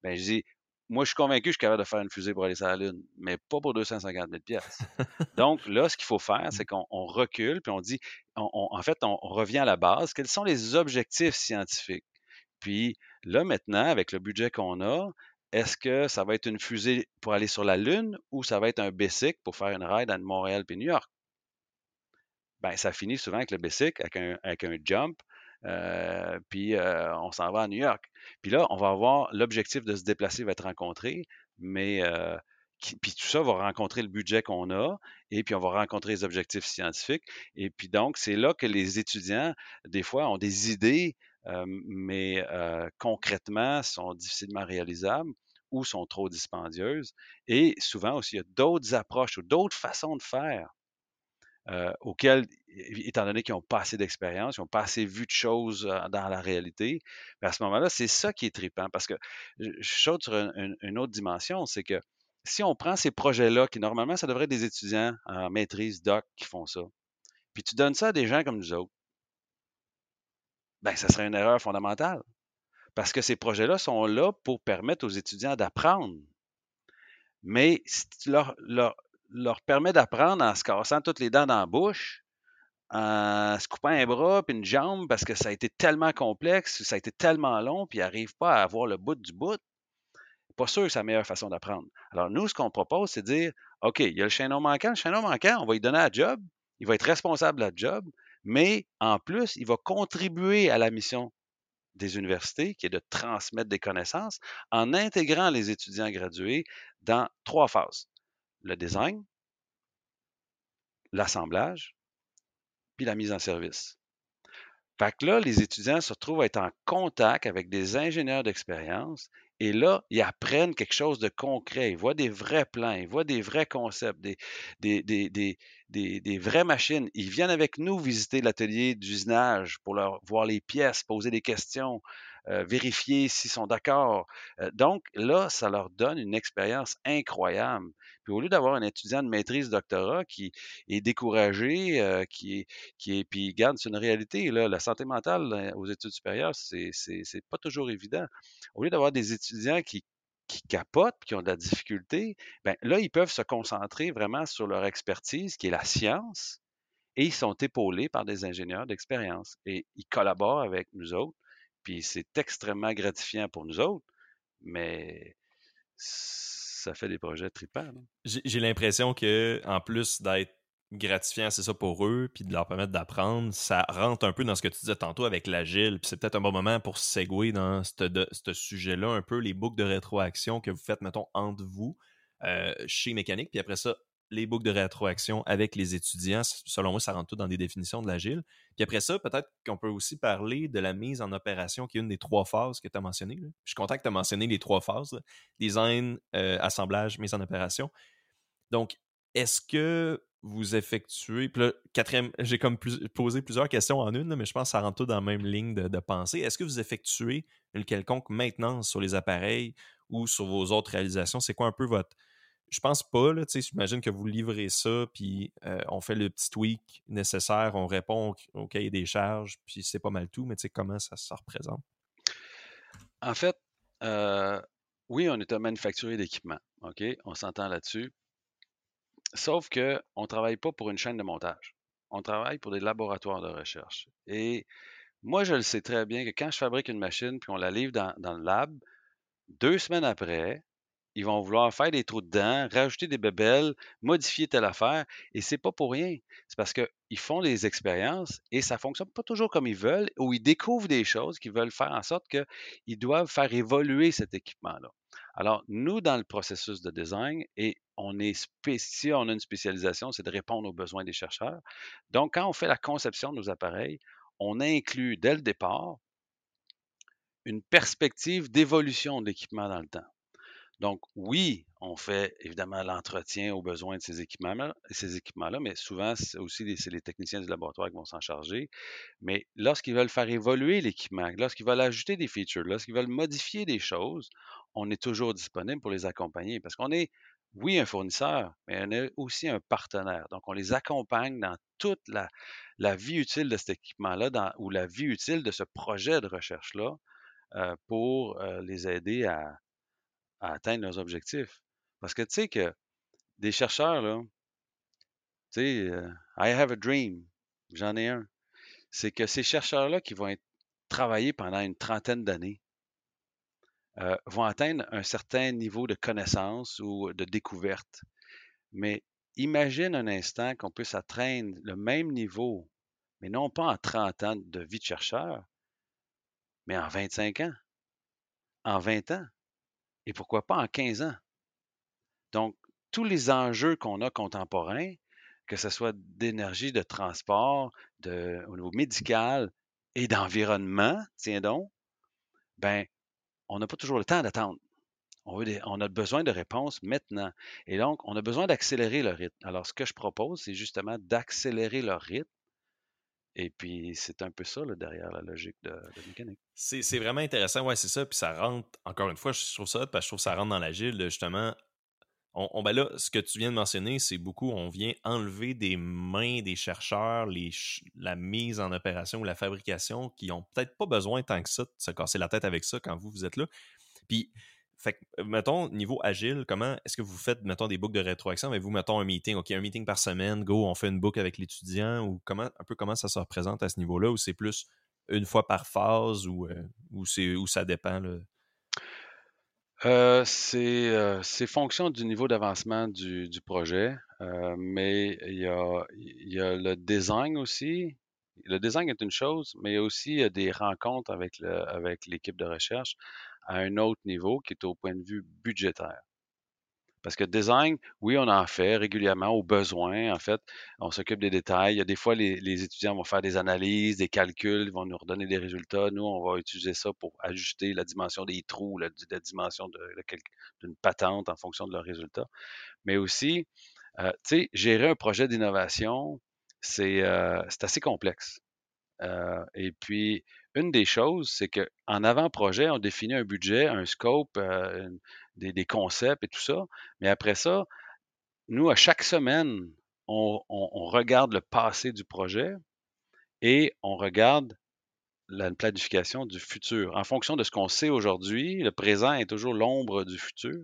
ben je dis moi, je suis convaincu que je suis capable de faire une fusée pour aller sur la Lune, mais pas pour 250 000 <laughs> Donc là, ce qu'il faut faire, c'est qu'on recule, puis on dit, en fait, on, revient à la base. Quels sont les objectifs scientifiques? Puis là, maintenant, avec le budget qu'on a, est-ce que ça va être une fusée pour aller sur la Lune ou ça va être un BESIC pour faire une ride à Montréal puis New York? Ben, ça finit souvent avec le avec un, avec un jump, euh, puis euh, on s'en va à New York. Puis là, on va avoir l'objectif de se déplacer va être rencontré, mais euh, puis tout ça va rencontrer le budget qu'on a, et puis on va rencontrer les objectifs scientifiques. Et puis donc, c'est là que les étudiants, des fois, ont des idées, mais concrètement, sont difficilement réalisables ou sont trop dispendieuses. Et souvent aussi, il y a d'autres approches ou d'autres façons de faire euh, auxquels, étant donné qu'ils n'ont pas assez d'expérience, ils n'ont pas assez vu de choses euh, dans la réalité, ben, à ce moment-là, c'est ça qui est trippant. Parce que je saute sur une, autre dimension, c'est que si on prend ces projets-là, qui normalement, ça devrait être des étudiants en maîtrise doc qui font ça, puis tu donnes ça à des gens comme nous autres, ben, ça serait une erreur fondamentale. Parce que ces projets-là sont là pour permettre aux étudiants d'apprendre. Mais si tu leur, leur, leur permet d'apprendre en se cassant toutes les dents dans la bouche, en se coupant un bras puis une jambe parce que ça a été tellement complexe, ça a été tellement long, puis ils n'arrivent pas à avoir le bout du bout. Pas sûr que c'est la meilleure façon d'apprendre. Alors, nous, ce qu'on propose, c'est de dire OK, il y a le chaînon manquant. Le chaînon manquant, on va lui donner un job. Il va être responsable de la job, mais en plus, il va contribuer à la mission des universités, qui est de transmettre des connaissances, en intégrant les étudiants gradués dans trois phases le design, l'assemblage, puis la mise en service. Fait que là, les étudiants se retrouvent à être en contact avec des ingénieurs d'expérience et là, ils apprennent quelque chose de concret. Ils voient des vrais plans, ils voient des vrais concepts, des, vraies machines. Ils viennent avec nous visiter l'atelier d'usinage pour leur voir les pièces, poser des questions, vérifier s'ils sont d'accord. Euh, donc là, ça leur donne une expérience incroyable. Puis au lieu d'avoir un étudiant de maîtrise doctorat qui est découragé, euh, qui qui est, puis garde, une réalité là, la santé mentale aux études supérieures, c'est, c'est, pas toujours évident. Au lieu d'avoir des étudiants qui qui capotent, qui ont de la difficulté, ben là, ils peuvent se concentrer vraiment sur leur expertise, qui est la science, et ils sont épaulés par des ingénieurs d'expérience. Et ils collaborent avec nous autres puis c'est extrêmement gratifiant pour nous autres, mais ça fait des projets tripants. J'ai l'impression que en plus d'être gratifiant, c'est ça pour eux, puis de leur permettre d'apprendre, ça rentre un peu dans ce que tu disais tantôt avec l'agile, puis c'est peut-être un bon moment pour segouer dans ce sujet-là, un peu les boucles de rétroaction que vous faites, mettons, entre vous, euh, chez Mécanique, puis après ça, les boucles de rétroaction avec les étudiants. Selon moi, ça rentre tout dans des définitions de l'agile. Puis après ça, peut-être qu'on peut aussi parler de la mise en opération, qui est une des trois phases que tu as mentionnées. Je suis content que tu as mentionné les trois phases design, euh, assemblage, mise en opération. Donc, est-ce que vous effectuez. Puis là, quatrième, j'ai comme posé plusieurs questions en une, mais je pense que ça rentre tout dans la même ligne de, de pensée. Est-ce que vous effectuez une quelconque maintenance sur les appareils ou sur vos autres réalisations? C'est quoi un peu votre je pense pas, là, j'imagine que vous livrez ça, puis euh, on fait le petit tweak nécessaire, on répond au, cahier des charges, puis c'est pas mal tout, mais comment ça se représente? En fait, euh, oui, on est un manufacturier d'équipement, OK? On s'entend là-dessus. Sauf qu'on ne travaille pas pour une chaîne de montage. On travaille pour des laboratoires de recherche. Et moi, je le sais très bien que quand je fabrique une machine puis on la livre dans le lab, deux semaines après, ils vont vouloir faire des trous dedans, rajouter des bébelles, modifier telle affaire, et c'est pas pour rien. C'est parce qu'ils font des expériences et ça fonctionne pas toujours comme ils veulent, ou ils découvrent des choses qui veulent faire en sorte qu'ils doivent faire évoluer cet équipement-là. Alors, nous, dans le processus de design, et on est spécial, on a une spécialisation, c'est de répondre aux besoins des chercheurs. Donc, quand on fait la conception de nos appareils, on inclut dès le départ une perspective d'évolution de l'équipement dans le temps. Donc, oui, on fait évidemment l'entretien aux besoins de ces équipements-là, mais souvent, c'est aussi les, techniciens du laboratoire qui vont s'en charger. Mais lorsqu'ils veulent faire évoluer l'équipement, lorsqu'ils veulent ajouter des features, lorsqu'ils veulent modifier des choses, on est toujours disponible pour les accompagner parce qu'on est, oui, un fournisseur, mais on est aussi un partenaire. Donc, on les accompagne dans toute la, la vie utile de cet équipement-là ou la vie utile de ce projet de recherche-là euh, pour euh, les aider à, atteindre leurs objectifs. Parce que tu sais que des chercheurs, là, tu sais, euh, I have a dream, j'en ai un. C'est que ces chercheurs-là qui vont être travailler pendant une trentaine d'années euh, vont atteindre un certain niveau de connaissance ou de découverte. Mais imagine un instant qu'on puisse atteindre le même niveau, mais non pas en 30 ans de vie de chercheur, mais en 25 ans, en 20 ans et pourquoi pas en 15 ans? Donc, tous les enjeux qu'on a contemporains, que ce soit d'énergie, de transport, de, au niveau médical et d'environnement, tiens donc, ben, on n'a pas toujours le temps d'attendre. On, on, a besoin de réponses maintenant. Et donc, on a besoin d'accélérer le rythme. Alors, ce que je propose, c'est justement d'accélérer leur rythme et puis, c'est un peu ça derrière la logique de, mécanique. C'est vraiment intéressant, ouais, c'est ça. Puis ça rentre, encore une fois, je trouve ça, parce que je trouve ça rentre dans l'agile, justement. On, ben là, ce que tu viens de mentionner, c'est beaucoup, on vient enlever des mains des chercheurs la mise en opération ou la fabrication qui ont peut-être pas besoin tant que ça de se casser la tête avec ça quand vous, vous êtes là. Puis, fait que, euh, mettons, niveau agile, comment est-ce que vous faites, mettons, des boucles de rétroaction? Mais vous, mettons, un meeting, OK, un meeting par semaine, go, on fait une boucle avec l'étudiant, ou comment, un peu comment ça se représente à ce niveau-là, ou c'est plus une fois par phase, ou, euh, ça dépend? Euh, c'est fonction du niveau d'avancement du, projet, mais il y a, le design aussi. Le design est une chose, mais il y a aussi des rencontres avec l'équipe de recherche à un autre niveau qui est au point de vue budgétaire. Parce que design, oui, on en fait régulièrement au besoin. En fait, on s'occupe des détails. Il y a des fois, les, étudiants vont faire des analyses, des calculs, ils vont nous redonner des résultats. Nous, on va utiliser ça pour ajuster la dimension des trous, la, dimension d'une patente en fonction de leurs résultats. Mais aussi, euh, tu sais, gérer un projet d'innovation, c'est euh, assez complexe. Euh, et puis, une des choses, c'est qu'en avant-projet, on définit un budget, un scope, euh, des, concepts et tout ça. Mais après ça, nous, à chaque semaine, on, regarde le passé du projet et on regarde la planification du futur. En fonction de ce qu'on sait aujourd'hui, le présent est toujours l'ombre du futur.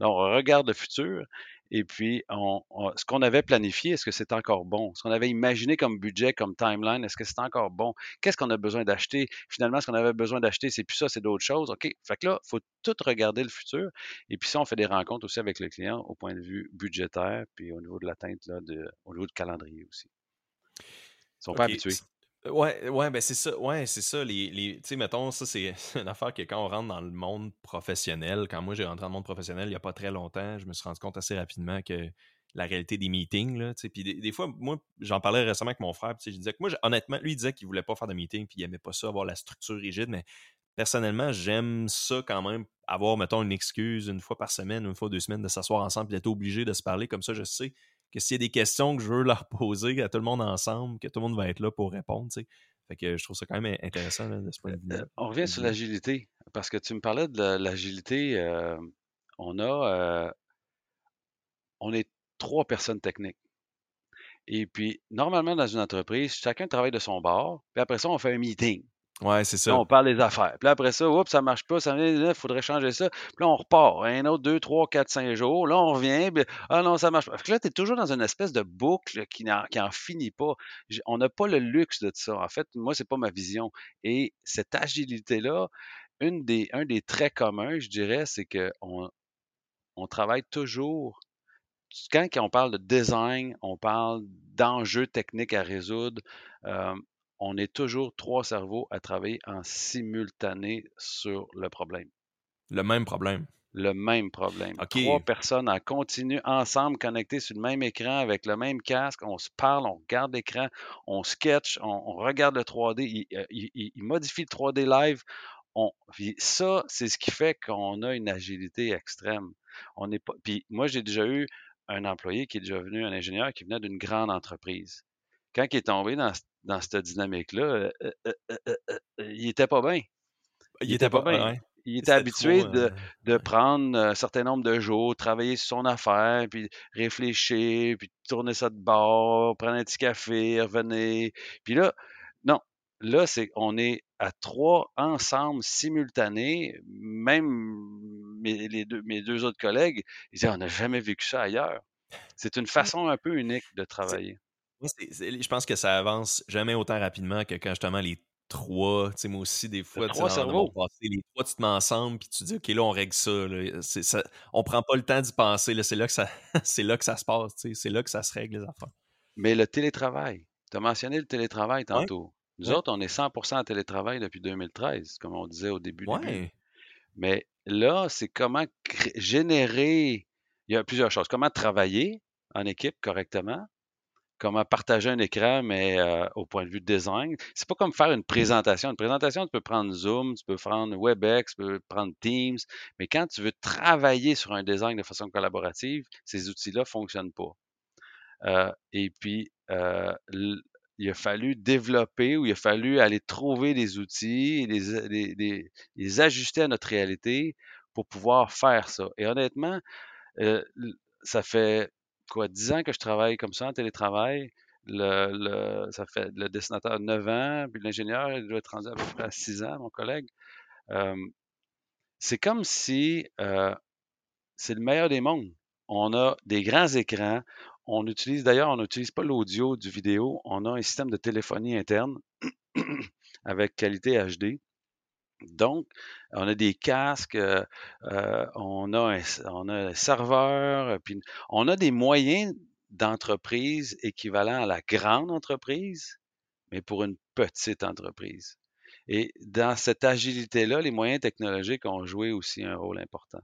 Alors, on regarde le futur et puis, ce qu'on avait planifié, est-ce que c'est encore bon? Ce qu'on avait imaginé comme budget, comme timeline, est-ce que c'est encore bon? Qu'est-ce qu'on a besoin d'acheter? Finalement, ce qu'on avait besoin d'acheter, c'est plus ça, c'est d'autres choses. OK. Fait que là, il faut tout regarder le futur. Et puis ça, on fait des rencontres aussi avec le client au point de vue budgétaire, puis au niveau de l'atteinte, au niveau du calendrier aussi. Ils ne sont pas habitués. Ouais, ouais, ben c'est ça. Ouais, c'est ça. Les, les tu sais, mettons, ça, c'est <laughs> une affaire que quand on rentre dans le monde professionnel, quand moi j'ai rentré dans le monde professionnel il n'y a pas très longtemps, je me suis rendu compte assez rapidement que la réalité des meetings, là, tu sais, puis des, fois, moi, j'en parlais récemment avec mon frère, puis je disais que moi, honnêtement, lui, il disait qu'il voulait pas faire de meeting, puis il aimait pas ça, avoir la structure rigide, mais personnellement, j'aime ça quand même, avoir, mettons, une excuse une fois par semaine, une fois deux semaines, de s'asseoir ensemble, d'être obligé de se parler, comme ça, je sais que s'il y a des questions que je veux leur <laughs> poser à tout le monde ensemble, que tout le monde va être là pour répondre. Fait que je trouve ça quand même intéressant de ce point de vue. On revient sur l'agilité, parce que tu me parlais de l'agilité. Euh, on a euh, on est trois personnes techniques. Et puis, normalement, dans une entreprise, chacun travaille de son bord, puis après ça, on fait un meeting. Ouais, c'est ça. on parle des affaires. Puis après ça, oups, ça marche pas, ça il faudrait changer ça. Puis là, on repart. Un autre, deux, trois, quatre, cinq jours. Là, on revient. Puis, ah non, ça marche pas. là, tu es toujours dans une espèce de boucle qui n'en, finit pas. On n'a pas le luxe de ça. En fait, moi, c'est pas ma vision. Et cette agilité-là, un des traits communs, je dirais, c'est qu'on on travaille toujours quand on parle de design, on parle d'enjeux techniques à résoudre. Euh, on est toujours trois cerveaux à travailler en simultané sur le problème. Le même problème. le même problème. Trois personnes en continu, ensemble, connectées sur le même écran, avec le même casque, on se parle, on regarde l'écran, on sketch, on, regarde le 3D, il, il, modifie le 3D live. On, ça, c'est ce qui fait qu'on a une agilité extrême. On n'est pas. Puis moi, j'ai déjà eu un employé qui est déjà venu, un ingénieur qui venait d'une grande entreprise. Quand il est tombé dans, dans cette dynamique-là, euh, euh, euh, il n'était pas bien. Il, était, pas, bien. Il était habitué de, de, prendre un certain nombre de jours, travailler sur son affaire, puis réfléchir, puis tourner ça de bord, prendre un petit café, revenir. Puis là, non, là, c'est on est à trois ensemble simultanés, même mes, les deux, mes deux autres collègues, ils disaient on n'a jamais vécu ça ailleurs. C'est une façon un peu unique de travailler. Je pense que ça avance jamais autant rapidement que quand justement les trois, tu sais, moi aussi, des fois, trois cerveaux. les trois, tu te mets ensemble, puis tu dis, OK, là, on règle ça. Là. ça on prend pas le temps d'y penser. C'est là, que ça, <laughs> là que ça se passe. C'est là que ça se règle, les affaires. Mais le télétravail, tu as mentionné le télétravail tantôt. Nous autres, on est 100% en télétravail depuis 2013, comme on disait au début. Ouais. Mais là, c'est comment générer. Il y a plusieurs choses. Comment travailler en équipe correctement, comment partager un écran, mais euh, au point de vue design. C'est pas comme faire une présentation. Une présentation, tu peux prendre Zoom, tu peux prendre WebEx, tu peux prendre Teams, mais quand tu veux travailler sur un design de façon collaborative, ces outils-là ne fonctionnent pas. Euh, et puis, euh, il a fallu développer ou il a fallu aller trouver des outils et les, les, ajuster à notre réalité pour pouvoir faire ça. Et honnêtement, ça fait quoi, 10 ans que je travaille comme ça en télétravail. Le, ça fait le dessinateur 9 ans, puis l'ingénieur, il doit être rendu à peu près à 6 ans, mon collègue. c'est comme si c'est le meilleur des mondes. On a des grands écrans. On utilise, d'ailleurs, on n'utilise pas l'audio du vidéo. On a un système de téléphonie interne <clears throat> avec qualité HD. Donc, on a des casques, euh, euh, on, a un, on, a un, serveur, puis on a des moyens d'entreprise équivalents à la grande entreprise, mais pour une petite entreprise. Et dans cette agilité-là, les moyens technologiques ont joué aussi un rôle important.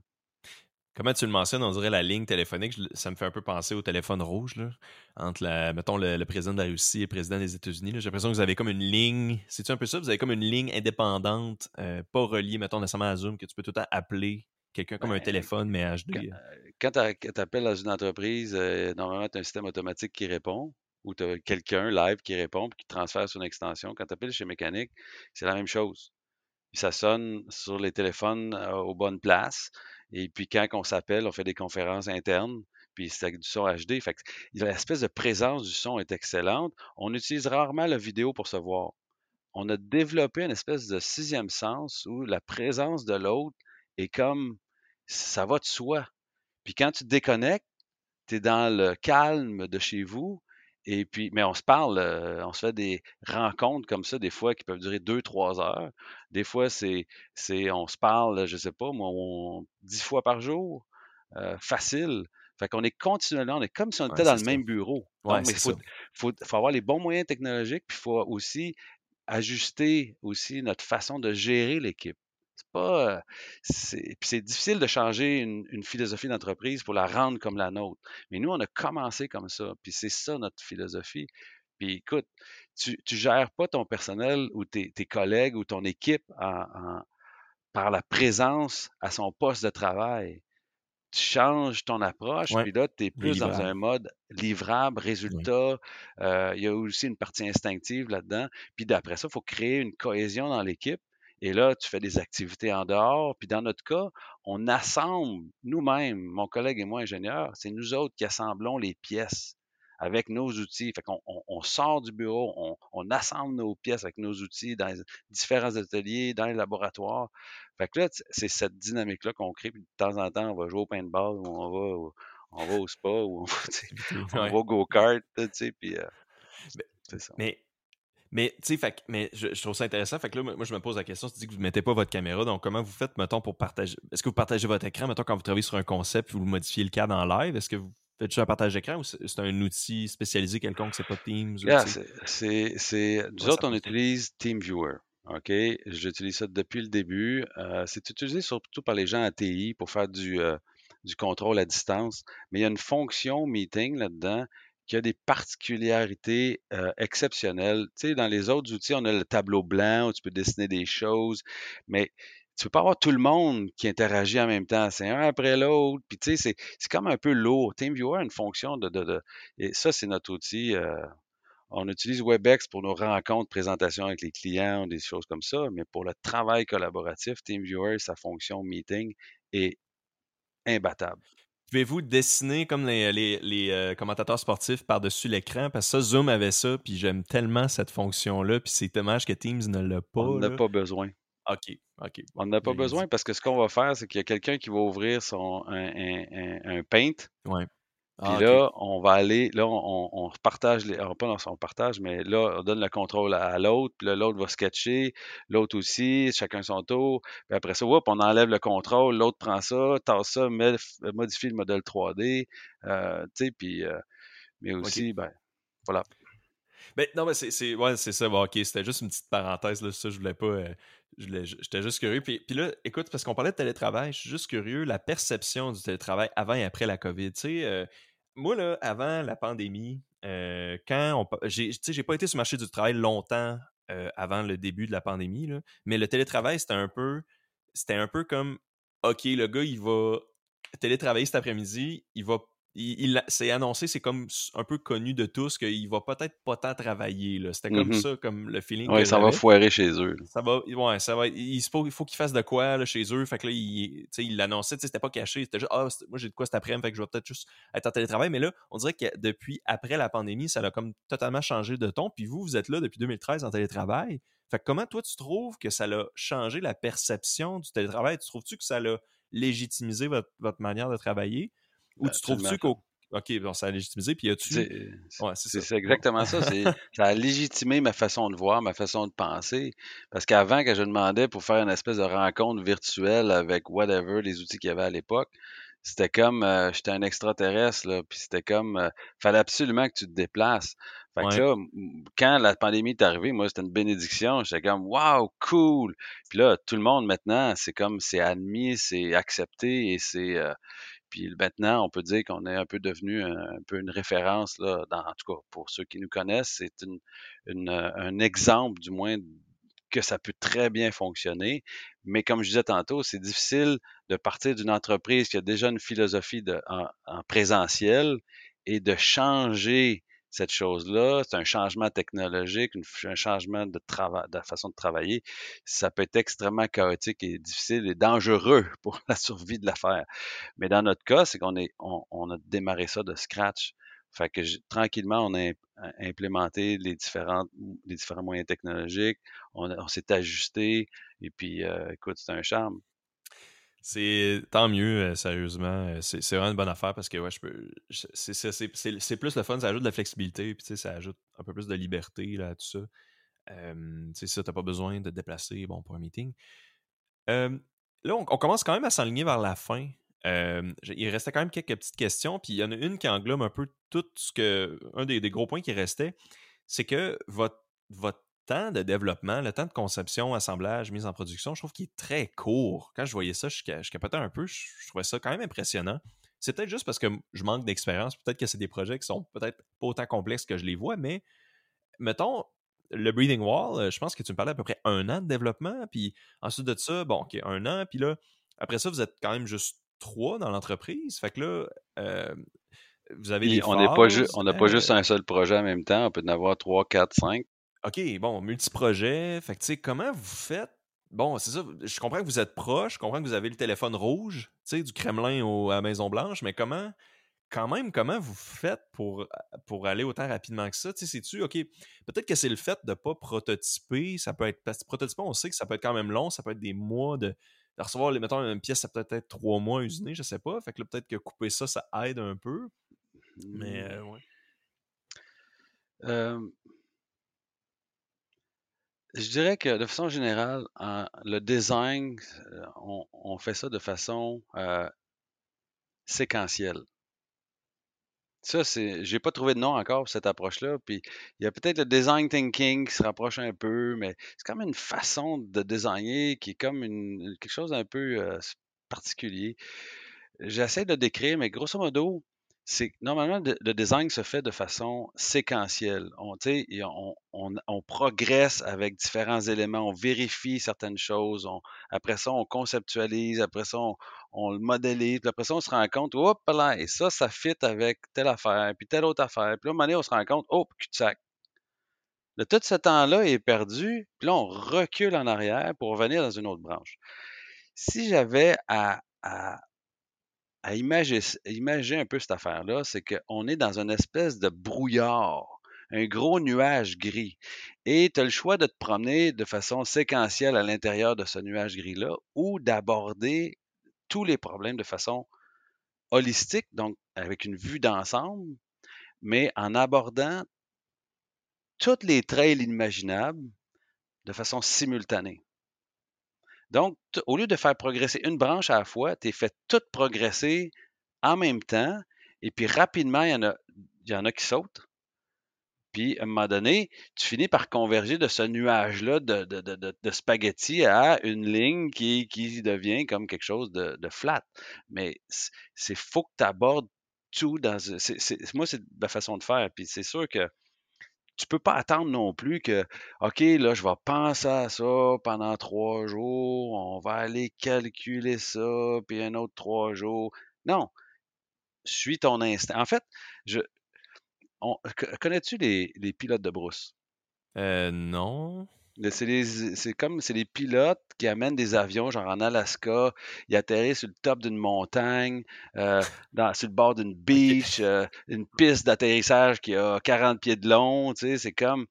Comment tu le mentionnes, on dirait la ligne téléphonique, ça me fait un peu penser au téléphone rouge, là, entre, la, mettons, le, président de la Russie et le président des États-Unis. J'ai l'impression que vous avez comme une ligne, c'est-tu un peu ça? Vous avez comme une ligne indépendante, euh, pas reliée, mettons, nécessairement à Zoom, que tu peux tout le temps appeler quelqu'un comme un ben, téléphone, mais HD. Quand, euh. tu appelles dans une entreprise, euh, normalement, tu as un système automatique qui répond ou tu as quelqu'un live qui répond et qui transfère sur une extension. Quand tu appelles chez Mécanique, c'est la même chose. ça sonne sur les téléphones aux bonnes places. Et puis quand on s'appelle, on fait des conférences internes, puis c'est avec du son HD. Fait l'espèce de présence du son est excellente. On utilise rarement la vidéo pour se voir. On a développé une espèce de sixième sens où la présence de l'autre est comme ça va de soi. Puis quand tu te déconnectes, tu es dans le calme de chez vous, et puis, mais on se parle, euh, on se fait des rencontres comme ça, des fois qui peuvent durer deux, trois heures. Des fois, c'est, c'est, on se parle, je sais pas, moi, dix fois par jour, euh, facile. Fait qu'on est continuellement, on est comme si on était dans le même bureau. mais il faut, faut, faut, avoir les bons moyens technologiques, puis il faut aussi ajuster aussi notre façon de gérer l'équipe. C'est pas. C'est difficile de changer une, philosophie d'entreprise pour la rendre comme la nôtre. Mais nous, on a commencé comme ça. Puis c'est ça notre philosophie. Puis écoute, tu ne gères pas ton personnel ou tes, collègues ou ton équipe par la présence à son poste de travail. Tu changes ton approche, puis là, tu es plus dans un mode livrable, résultat. il y a aussi une partie instinctive là-dedans. Puis d'après ça, il faut créer une cohésion dans l'équipe et là, tu fais des activités en dehors. Puis dans notre cas, on assemble nous-mêmes, mon collègue et moi, ingénieurs, c'est nous autres qui assemblons les pièces avec nos outils. Fait qu'on on, sort du bureau, on, assemble nos pièces avec nos outils dans différents ateliers, dans les laboratoires. Fait que là, c'est cette dynamique-là qu'on crée. Puis de temps en temps, on va jouer au paintball ou on va au, on va au spa ou on va, au go-kart, tu sais, puis... Euh, c'est ça. Mais mais, tu sais, mais je, trouve ça intéressant. Fait que là, moi, je me pose la question. Tu dis que vous ne mettez pas votre caméra. Donc, comment vous faites, mettons, pour partager? Est-ce que vous partagez votre écran, mettons, quand vous travaillez sur un concept, vous modifiez le cadre en live? Est-ce que vous faites juste un partage d'écran ou c'est un outil spécialisé quelconque, c'est pas Teams c'est, Nous autres, on utilise TeamViewer. OK? J'utilise ça depuis le début. Euh, c'est utilisé surtout par les gens à TI pour faire du, euh, du contrôle à distance. Mais il y a une fonction meeting là-dedans qui a des particularités euh, exceptionnelles. Tu sais, dans les autres outils, on a le tableau blanc où tu peux dessiner des choses, mais tu peux pas avoir tout le monde qui interagit en même temps. C'est un après l'autre. Puis tu sais, c'est comme un peu lourd. TeamViewer a une fonction de, de, de et ça, c'est notre outil. Euh, on utilise WebEx pour nos rencontres, présentations avec les clients, des choses comme ça, mais pour le travail collaboratif, TeamViewer, sa fonction meeting est imbattable. Pouvez-vous dessiner comme les, les, euh, commentateurs sportifs par-dessus l'écran? Parce que ça, Zoom avait ça, puis j'aime tellement cette fonction-là, puis c'est dommage que Teams ne l'a pas. On n'a pas besoin. OK, OK. On n'a pas besoin parce que ce qu'on va faire, c'est qu'il y a quelqu'un qui va ouvrir son, un, un, un Paint. Ouais. Puis ah, là, on va aller, là, on, on partage, les, pas dans son partage, mais là, on donne le contrôle à, l'autre, puis là, l'autre va sketcher, l'autre aussi, chacun son tour. Puis après ça, on enlève le contrôle, l'autre prend ça, tasse ça, modifie le modèle 3D, euh, tu sais, puis, euh, mais aussi, ben, voilà. Ben, non, mais c'est ouais, ça. Bon, ok, c'était juste une petite parenthèse, là, ça, je voulais pas. Euh, j'étais juste curieux. Puis, puis là, écoute, parce qu'on parlait de télétravail, je suis juste curieux, la perception du télétravail avant et après la COVID. Tu sais, euh, moi, là, avant la pandémie, euh, quand on. J'ai pas été sur le marché du travail longtemps avant le début de la pandémie, là, mais le télétravail, c'était un peu. C'était un peu comme OK, le gars, il va télétravailler cet après-midi, il va il, c'est annoncé, c'est comme un peu connu de tous qu'il va peut-être pas tant travailler. C'était comme mm-hmm. ça, comme le feeling. Oui, ça va foirer chez eux. Ça va, ouais, ça va. Il, faut, il faut qu'il fasse de quoi là, chez eux. Fait que là, il, il l'annonçait, c'était pas caché. C'était juste, ah, moi j'ai de quoi cet après-midi, fait que je vais peut-être juste être en télétravail. Mais là, on dirait que depuis après la pandémie, ça a comme totalement changé de ton. Puis vous, vous êtes là depuis 2013 en télétravail. Fait que comment toi tu trouves que ça a changé la perception du télétravail? Tu trouves-tu que ça a légitimisé votre, votre manière de travailler? Ou tu trouves-tu qu'au OK, bon, ça a légitimé. Puis as-tu. Ouais, c'est exactement ça. Ça a légitimé ma façon de voir, ma façon de penser. Parce qu'avant, que je demandais pour faire une espèce de rencontre virtuelle avec whatever, les outils qu'il y avait à l'époque, c'était comme euh, j'étais un extraterrestre, là, puis c'était comme euh, fallait absolument que tu te déplaces. Fait que là, quand la pandémie est arrivée, moi, c'était une bénédiction. J'étais comme Wow, cool! Puis là, tout le monde maintenant, c'est comme c'est admis, c'est accepté et c'est euh, puis maintenant, on peut dire qu'on est un peu devenu un, peu une référence, là, dans, en tout cas pour ceux qui nous connaissent, c'est une, un exemple du moins que ça peut très bien fonctionner. Mais comme je disais tantôt, c'est difficile de partir d'une entreprise qui a déjà une philosophie de, en présentiel et de changer cette chose-là. C'est un changement technologique, un changement de, de façon de travailler. Ça peut être extrêmement chaotique et difficile et dangereux <laughs> pour la survie de l'affaire. Mais dans notre cas, c'est qu'on on, a démarré ça de scratch. Fait que tranquillement, on a implémenté les, les différents moyens technologiques, on, s'est ajusté, et puis, euh, écoute, c'est un charme. C'est tant mieux, euh, sérieusement. Euh, c'est vraiment une bonne affaire parce que ouais, je peux. C'est plus le fun, ça ajoute de la flexibilité, puis ça ajoute un peu plus de liberté là, tout ça. Euh, sais ça, t'as pas besoin de te déplacer bon, pour un meeting. là, on, commence quand même à s'enligner vers la fin. il restait quand même quelques petites questions, puis il y en a une qui englobe un peu tout ce que. Un des, des gros points qui restait, c'est que votre temps de développement, le temps de conception, assemblage, mise en production, je trouve qu'il est très court. Quand je voyais ça, je, je capotais un peu. Je, trouvais ça quand même impressionnant. C'est peut-être juste parce que je manque d'expérience. Peut-être que c'est des projets qui sont peut-être pas autant complexes que je les vois, mais mettons, le Breathing Wall, euh, je pense que tu me parlais à peu près un an de développement. Puis ensuite de ça, bon, OK, un an. Puis là, après ça, vous êtes quand même juste trois dans l'entreprise. Fait que là, euh, vous avez des On n'a pas, pas, juste un seul projet en même temps. On peut en avoir trois, quatre, cinq. OK, bon, multiprojet. Fait que, tu sais, comment vous faites? Bon, c'est ça. Je comprends que vous êtes proche. Je comprends que vous avez le téléphone rouge, tu sais, du Kremlin au, à Maison-Blanche, mais comment, quand même, comment vous faites pour, pour aller autant rapidement que ça? Tu sais, c'est-tu, OK, peut-être que c'est le fait de ne pas prototyper. Ça peut être, parce que prototyper, on sait que ça peut être quand même long. Ça peut être des mois de, de recevoir, mettons, une pièce, ça peut être trois mois usinée, je sais pas. Fait que là, peut-être que couper ça, ça aide un peu. Mais, mmh. euh, ouais. Euh, je dirais que de façon générale, le design, euh, on, fait ça de façon euh, séquentielle. Ça, c'est. J'ai pas trouvé de nom encore pour cette approche-là. Puis il y a peut-être le design thinking qui se rapproche un peu, mais c'est comme une façon de designer qui est comme une, quelque chose d'un peu euh, particulier. J'essaie de le décrire, mais grosso modo, c'est normalement le, design se fait de façon séquentielle. On, on, on, on, progresse avec différents éléments, on vérifie certaines choses, après ça, on conceptualise, après ça, on, le modélise, puis après ça, on se rend compte, hop là, et ça, ça fit avec telle affaire, puis telle autre affaire. Puis là, à un moment donné, on se rend compte, oh, cul-de-sac. tout ce temps-là est perdu, puis là, on recule en arrière pour revenir dans une autre branche. Si j'avais à, à à imaginer, un peu cette affaire-là, c'est qu'on est dans une espèce de brouillard, un gros nuage gris. Et tu as le choix de te promener de façon séquentielle à l'intérieur de ce nuage gris-là ou d'aborder tous les problèmes de façon holistique, donc avec une vue d'ensemble, mais en abordant toutes les trails imaginables de façon simultanée. Donc, au lieu de faire progresser une branche à la fois, tu es fait tout progresser en même temps, et puis rapidement, il y en a, y en a qui sautent. Puis, à un moment donné, tu finis par converger de ce nuage-là de, de, spaghetti à une ligne qui, devient comme quelque chose de, flat. Mais c'est faut que tu abordes tout dans. moi, c'est la façon de faire. Puis c'est sûr que tu peux pas attendre non plus que, OK, là, je vais penser à ça pendant trois jours, on va aller calculer ça, puis un autre trois jours. Non, suis ton instinct. En fait, je, connais-tu les, les, pilotes de brousse? Euh, non. C'est comme c'est les pilotes qui amènent des avions, genre en Alaska, ils atterrissent sur le top d'une montagne, euh, <laughs> dans, sur le bord d'une beach, euh, une piste d'atterrissage qui a 40 pieds de long, tu sais, c'est comme,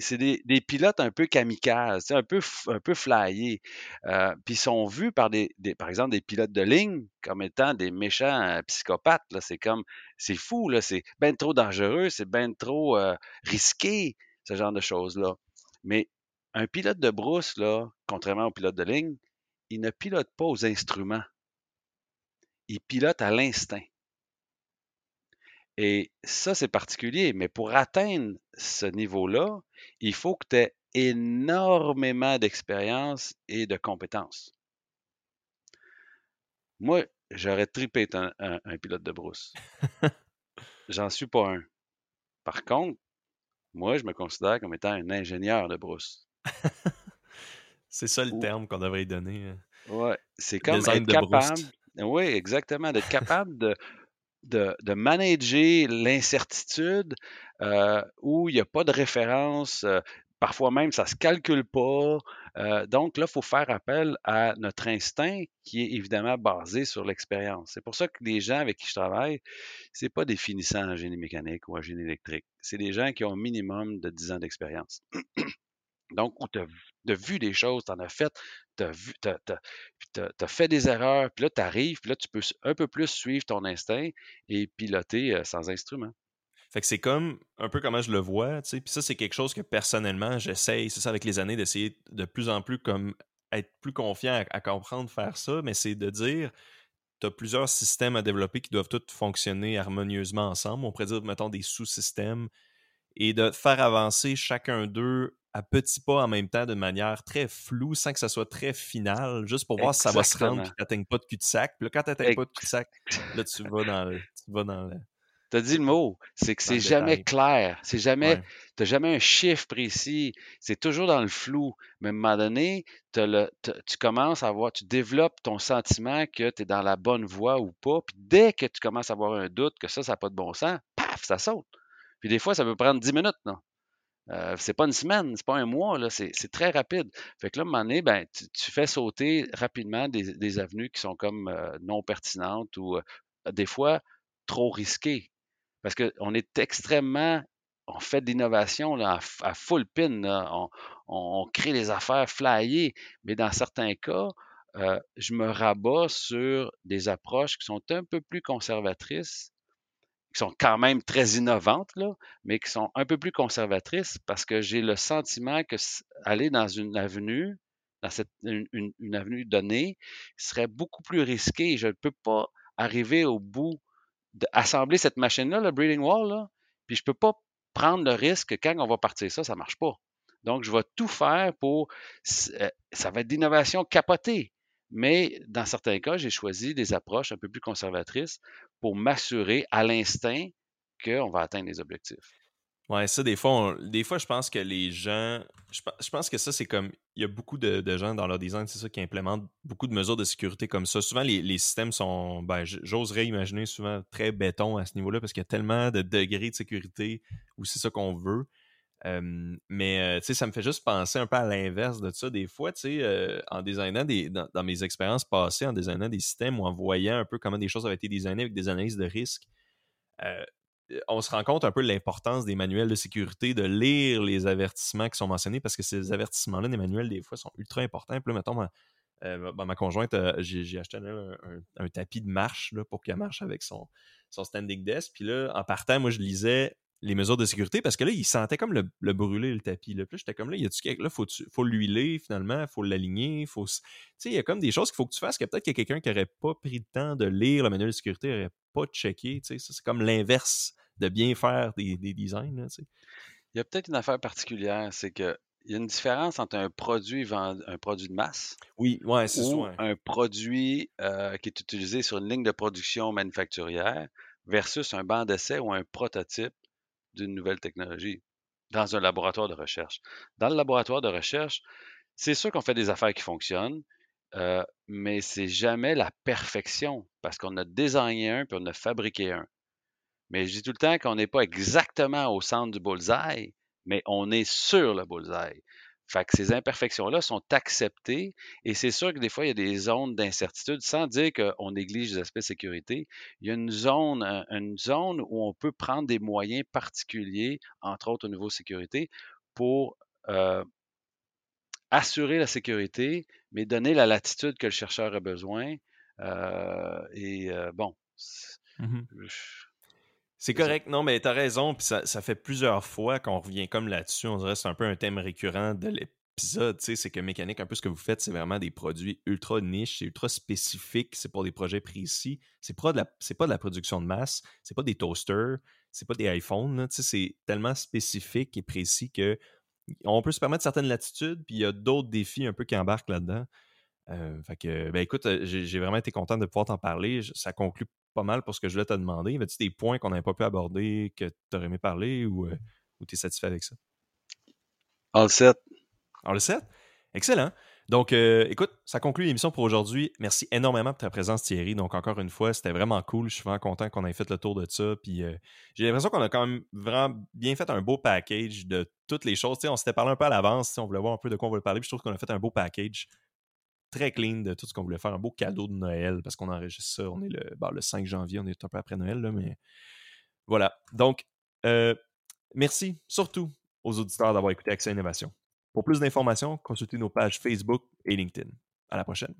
c'est des, pilotes un peu kamikazes, un peu, un peu flyés, euh, puis ils sont vus par des, par exemple, des pilotes de ligne comme étant des méchants psychopathes, là, c'est comme, c'est fou, là, c'est bien trop dangereux, c'est bien trop risqué, ce genre de choses-là. Mais un pilote de brousse, là, contrairement au pilote de ligne, il ne pilote pas aux instruments. Il pilote à l'instinct. Et ça, c'est particulier, mais pour atteindre ce niveau-là, il faut que tu aies énormément d'expérience et de compétences. Moi, j'aurais tripé être un pilote de brousse. <laughs> J'en suis pas un. Par contre, moi, je me considère comme étant un ingénieur de brousse. <laughs> c'est ça le terme qu'on devrait donner. Hein. Oui, c'est comme être capable. Oui, exactement, d'être capable de, de, de manager l'incertitude euh, où il n'y a pas de référence. Euh, parfois même, ça ne se calcule pas. Euh, donc là, il faut faire appel à notre instinct qui est évidemment basé sur l'expérience. C'est pour ça que les gens avec qui je travaille, ce pas des finissants en génie mécanique ou en génie électrique. C'est des gens qui ont un minimum de 10 ans d'expérience. Donc, où tu as, vu des choses, tu en as fait, tu as, fait des erreurs, puis là, tu arrives, puis là, tu peux un peu plus suivre ton instinct et piloter sans instrument. Fait que c'est comme un peu comment je le vois, tu sais. Puis ça, c'est quelque chose que personnellement, j'essaye, c'est ça, avec les années, d'essayer de plus en plus comme être plus confiant à, comprendre faire ça, mais c'est de dire tu as plusieurs systèmes à développer qui doivent tous fonctionner harmonieusement ensemble. On pourrait dire, mettons, des sous-systèmes et de faire avancer chacun d'eux à petits pas en même temps de manière très floue sans que ça soit très final, juste pour voir si ça va se rendre et que tu pas de cul-de-sac. Puis là, quand tu n'atteins pas de cul-de-sac, là, tu vas dans le. Tu vas dans le as dit le mot, c'est que c'est jamais clair, c'est jamais, t'as jamais un chiffre précis, c'est toujours dans le flou. Mais à un moment donné, le, tu commences à voir, tu développes ton sentiment que tu es dans la bonne voie ou pas. Puis dès que tu commences à avoir un doute que ça, ça n'a pas de bon sens, paf, ça saute. Puis des fois, ça peut prendre 10 minutes, non? Euh, c'est pas une semaine, c'est pas un mois, c'est, très rapide. Fait que là, à un moment donné, ben, tu, fais sauter rapidement des, avenues qui sont comme euh, non pertinentes ou euh, des fois trop risquées. Parce qu'on est extrêmement. On fait de l'innovation à, full pin. On, crée des affaires flyées. Mais dans certains cas, je me rabats sur des approches qui sont un peu plus conservatrices qui sont quand même très innovantes, mais qui sont un peu plus conservatrices parce que j'ai le sentiment que aller dans une avenue, dans une, avenue donnée, serait beaucoup plus risqué. Je ne peux pas arriver au bout d'assembler cette machine-là, le Breeding Wall, puis je ne peux pas prendre le risque que quand on va partir ça, ça ne marche pas. Donc, je vais tout faire pour. Euh, ça va être d'innovation capotée. Mais dans certains cas, j'ai choisi des approches un peu plus conservatrices pour m'assurer à l'instinct qu'on va atteindre les objectifs. Ouais, ça, des fois, des fois, je pense que les gens. Je, pense que ça, c'est comme. Il y a beaucoup de, gens dans leur design, c'est ça, qui implémentent beaucoup de mesures de sécurité comme ça. Souvent, les, systèmes sont. Ben, j'oserais imaginer souvent très béton à ce niveau-là parce qu'il y a tellement de degrés de sécurité où c'est ça qu'on veut. Mais ça me fait juste penser un peu à l'inverse de ça. Des fois, en designant des, dans, mes expériences passées, en designant des systèmes ou en voyant un peu comment des choses avaient été designées avec des analyses de risque, on se rend compte un peu de l'importance des manuels de sécurité, de lire les avertissements qui sont mentionnés, parce que ces avertissements-là, des manuels, des fois, sont ultra importants. Puis là, mettons, ma, conjointe, j'ai acheté un, tapis de marche là, pour qu'elle marche avec son, son standing desk. Puis là, en partant, moi, je lisais les mesures de sécurité parce que là, il sentait comme le, brûler, le tapis. Là. Puis j'étais comme là, il y a Là, faut, faut l'huiler finalement, il faut l'aligner. Faut... Tu sais, il y a comme des choses qu'il faut que tu fasses que peut-être qu'il y a quelqu'un qui n'aurait pas pris le temps de lire le manuel de sécurité, n'aurait pas checké. Tu sais, c'est comme l'inverse de bien faire des, designs. il y a peut-être une affaire particulière, c'est que il y a une différence entre un produit un produit de masse oui, ouais, c'est ou un produit euh, qui est utilisé sur une ligne de production manufacturière versus un banc d'essai ou un prototype d'une nouvelle technologie dans un laboratoire de recherche. Dans le laboratoire de recherche, c'est sûr qu'on fait des affaires qui fonctionnent, euh, mais c'est jamais la perfection parce qu'on a désigné un puis on a fabriqué un. Mais je dis tout le temps qu'on n'est pas exactement au centre du bullseye, mais on est sur le bullseye. Fait que ces imperfections-là sont acceptées et c'est sûr que des fois, il y a des zones d'incertitude, sans dire qu'on néglige les aspects de sécurité. Il y a une zone, une zone où on peut prendre des moyens particuliers, entre autres au niveau sécurité, pour euh, assurer la sécurité, mais donner la latitude que le chercheur a besoin. Euh, et euh, bon, mmh c'est correct, non, mais t'as raison, puis ça, fait plusieurs fois qu'on revient comme là-dessus. On dirait que c'est un peu un thème récurrent de l'épisode, tu sais, c'est que mécanique, un peu ce que vous faites, c'est vraiment des produits ultra niches, c'est ultra spécifique, c'est pour des projets précis. C'est pas de la, c'est pas de la production de masse, c'est pas des toasters, c'est pas des iPhones, tu sais, c'est tellement spécifique et précis que on peut se permettre certaines latitudes, puis il y a d'autres défis un peu qui embarquent là-dedans. Euh, fait que, ben écoute, euh, j'ai vraiment été content de pouvoir t'en parler. Ça conclut pas mal pour ce que je voulais te demander. Y avait-tu des points qu'on n'avait pas pu aborder que tu aurais aimé parler ou, euh, tu es satisfait avec ça? All set. All set? Excellent. Donc, euh, écoute, ça conclut l'émission pour aujourd'hui. Merci énormément pour ta présence, Thierry. Donc, encore une fois, c'était vraiment cool. Je suis vraiment content qu'on ait fait le tour de ça. Puis, euh, j'ai l'impression qu'on a quand même vraiment bien fait un beau package de toutes les choses. on s'était parlé un peu à l'avance. On voulait voir un peu de quoi on voulait parler. Puis, je trouve qu'on a fait un beau package très clean de tout ce qu'on voulait faire. Un beau cadeau de Noël parce qu'on enregistre ça. On est le, le 5 janvier, on est un peu après Noël, là, mais voilà. Donc, euh, merci surtout aux auditeurs d'avoir écouté Accès Innovation. Pour plus d'informations, consultez nos pages Facebook et LinkedIn. À la prochaine.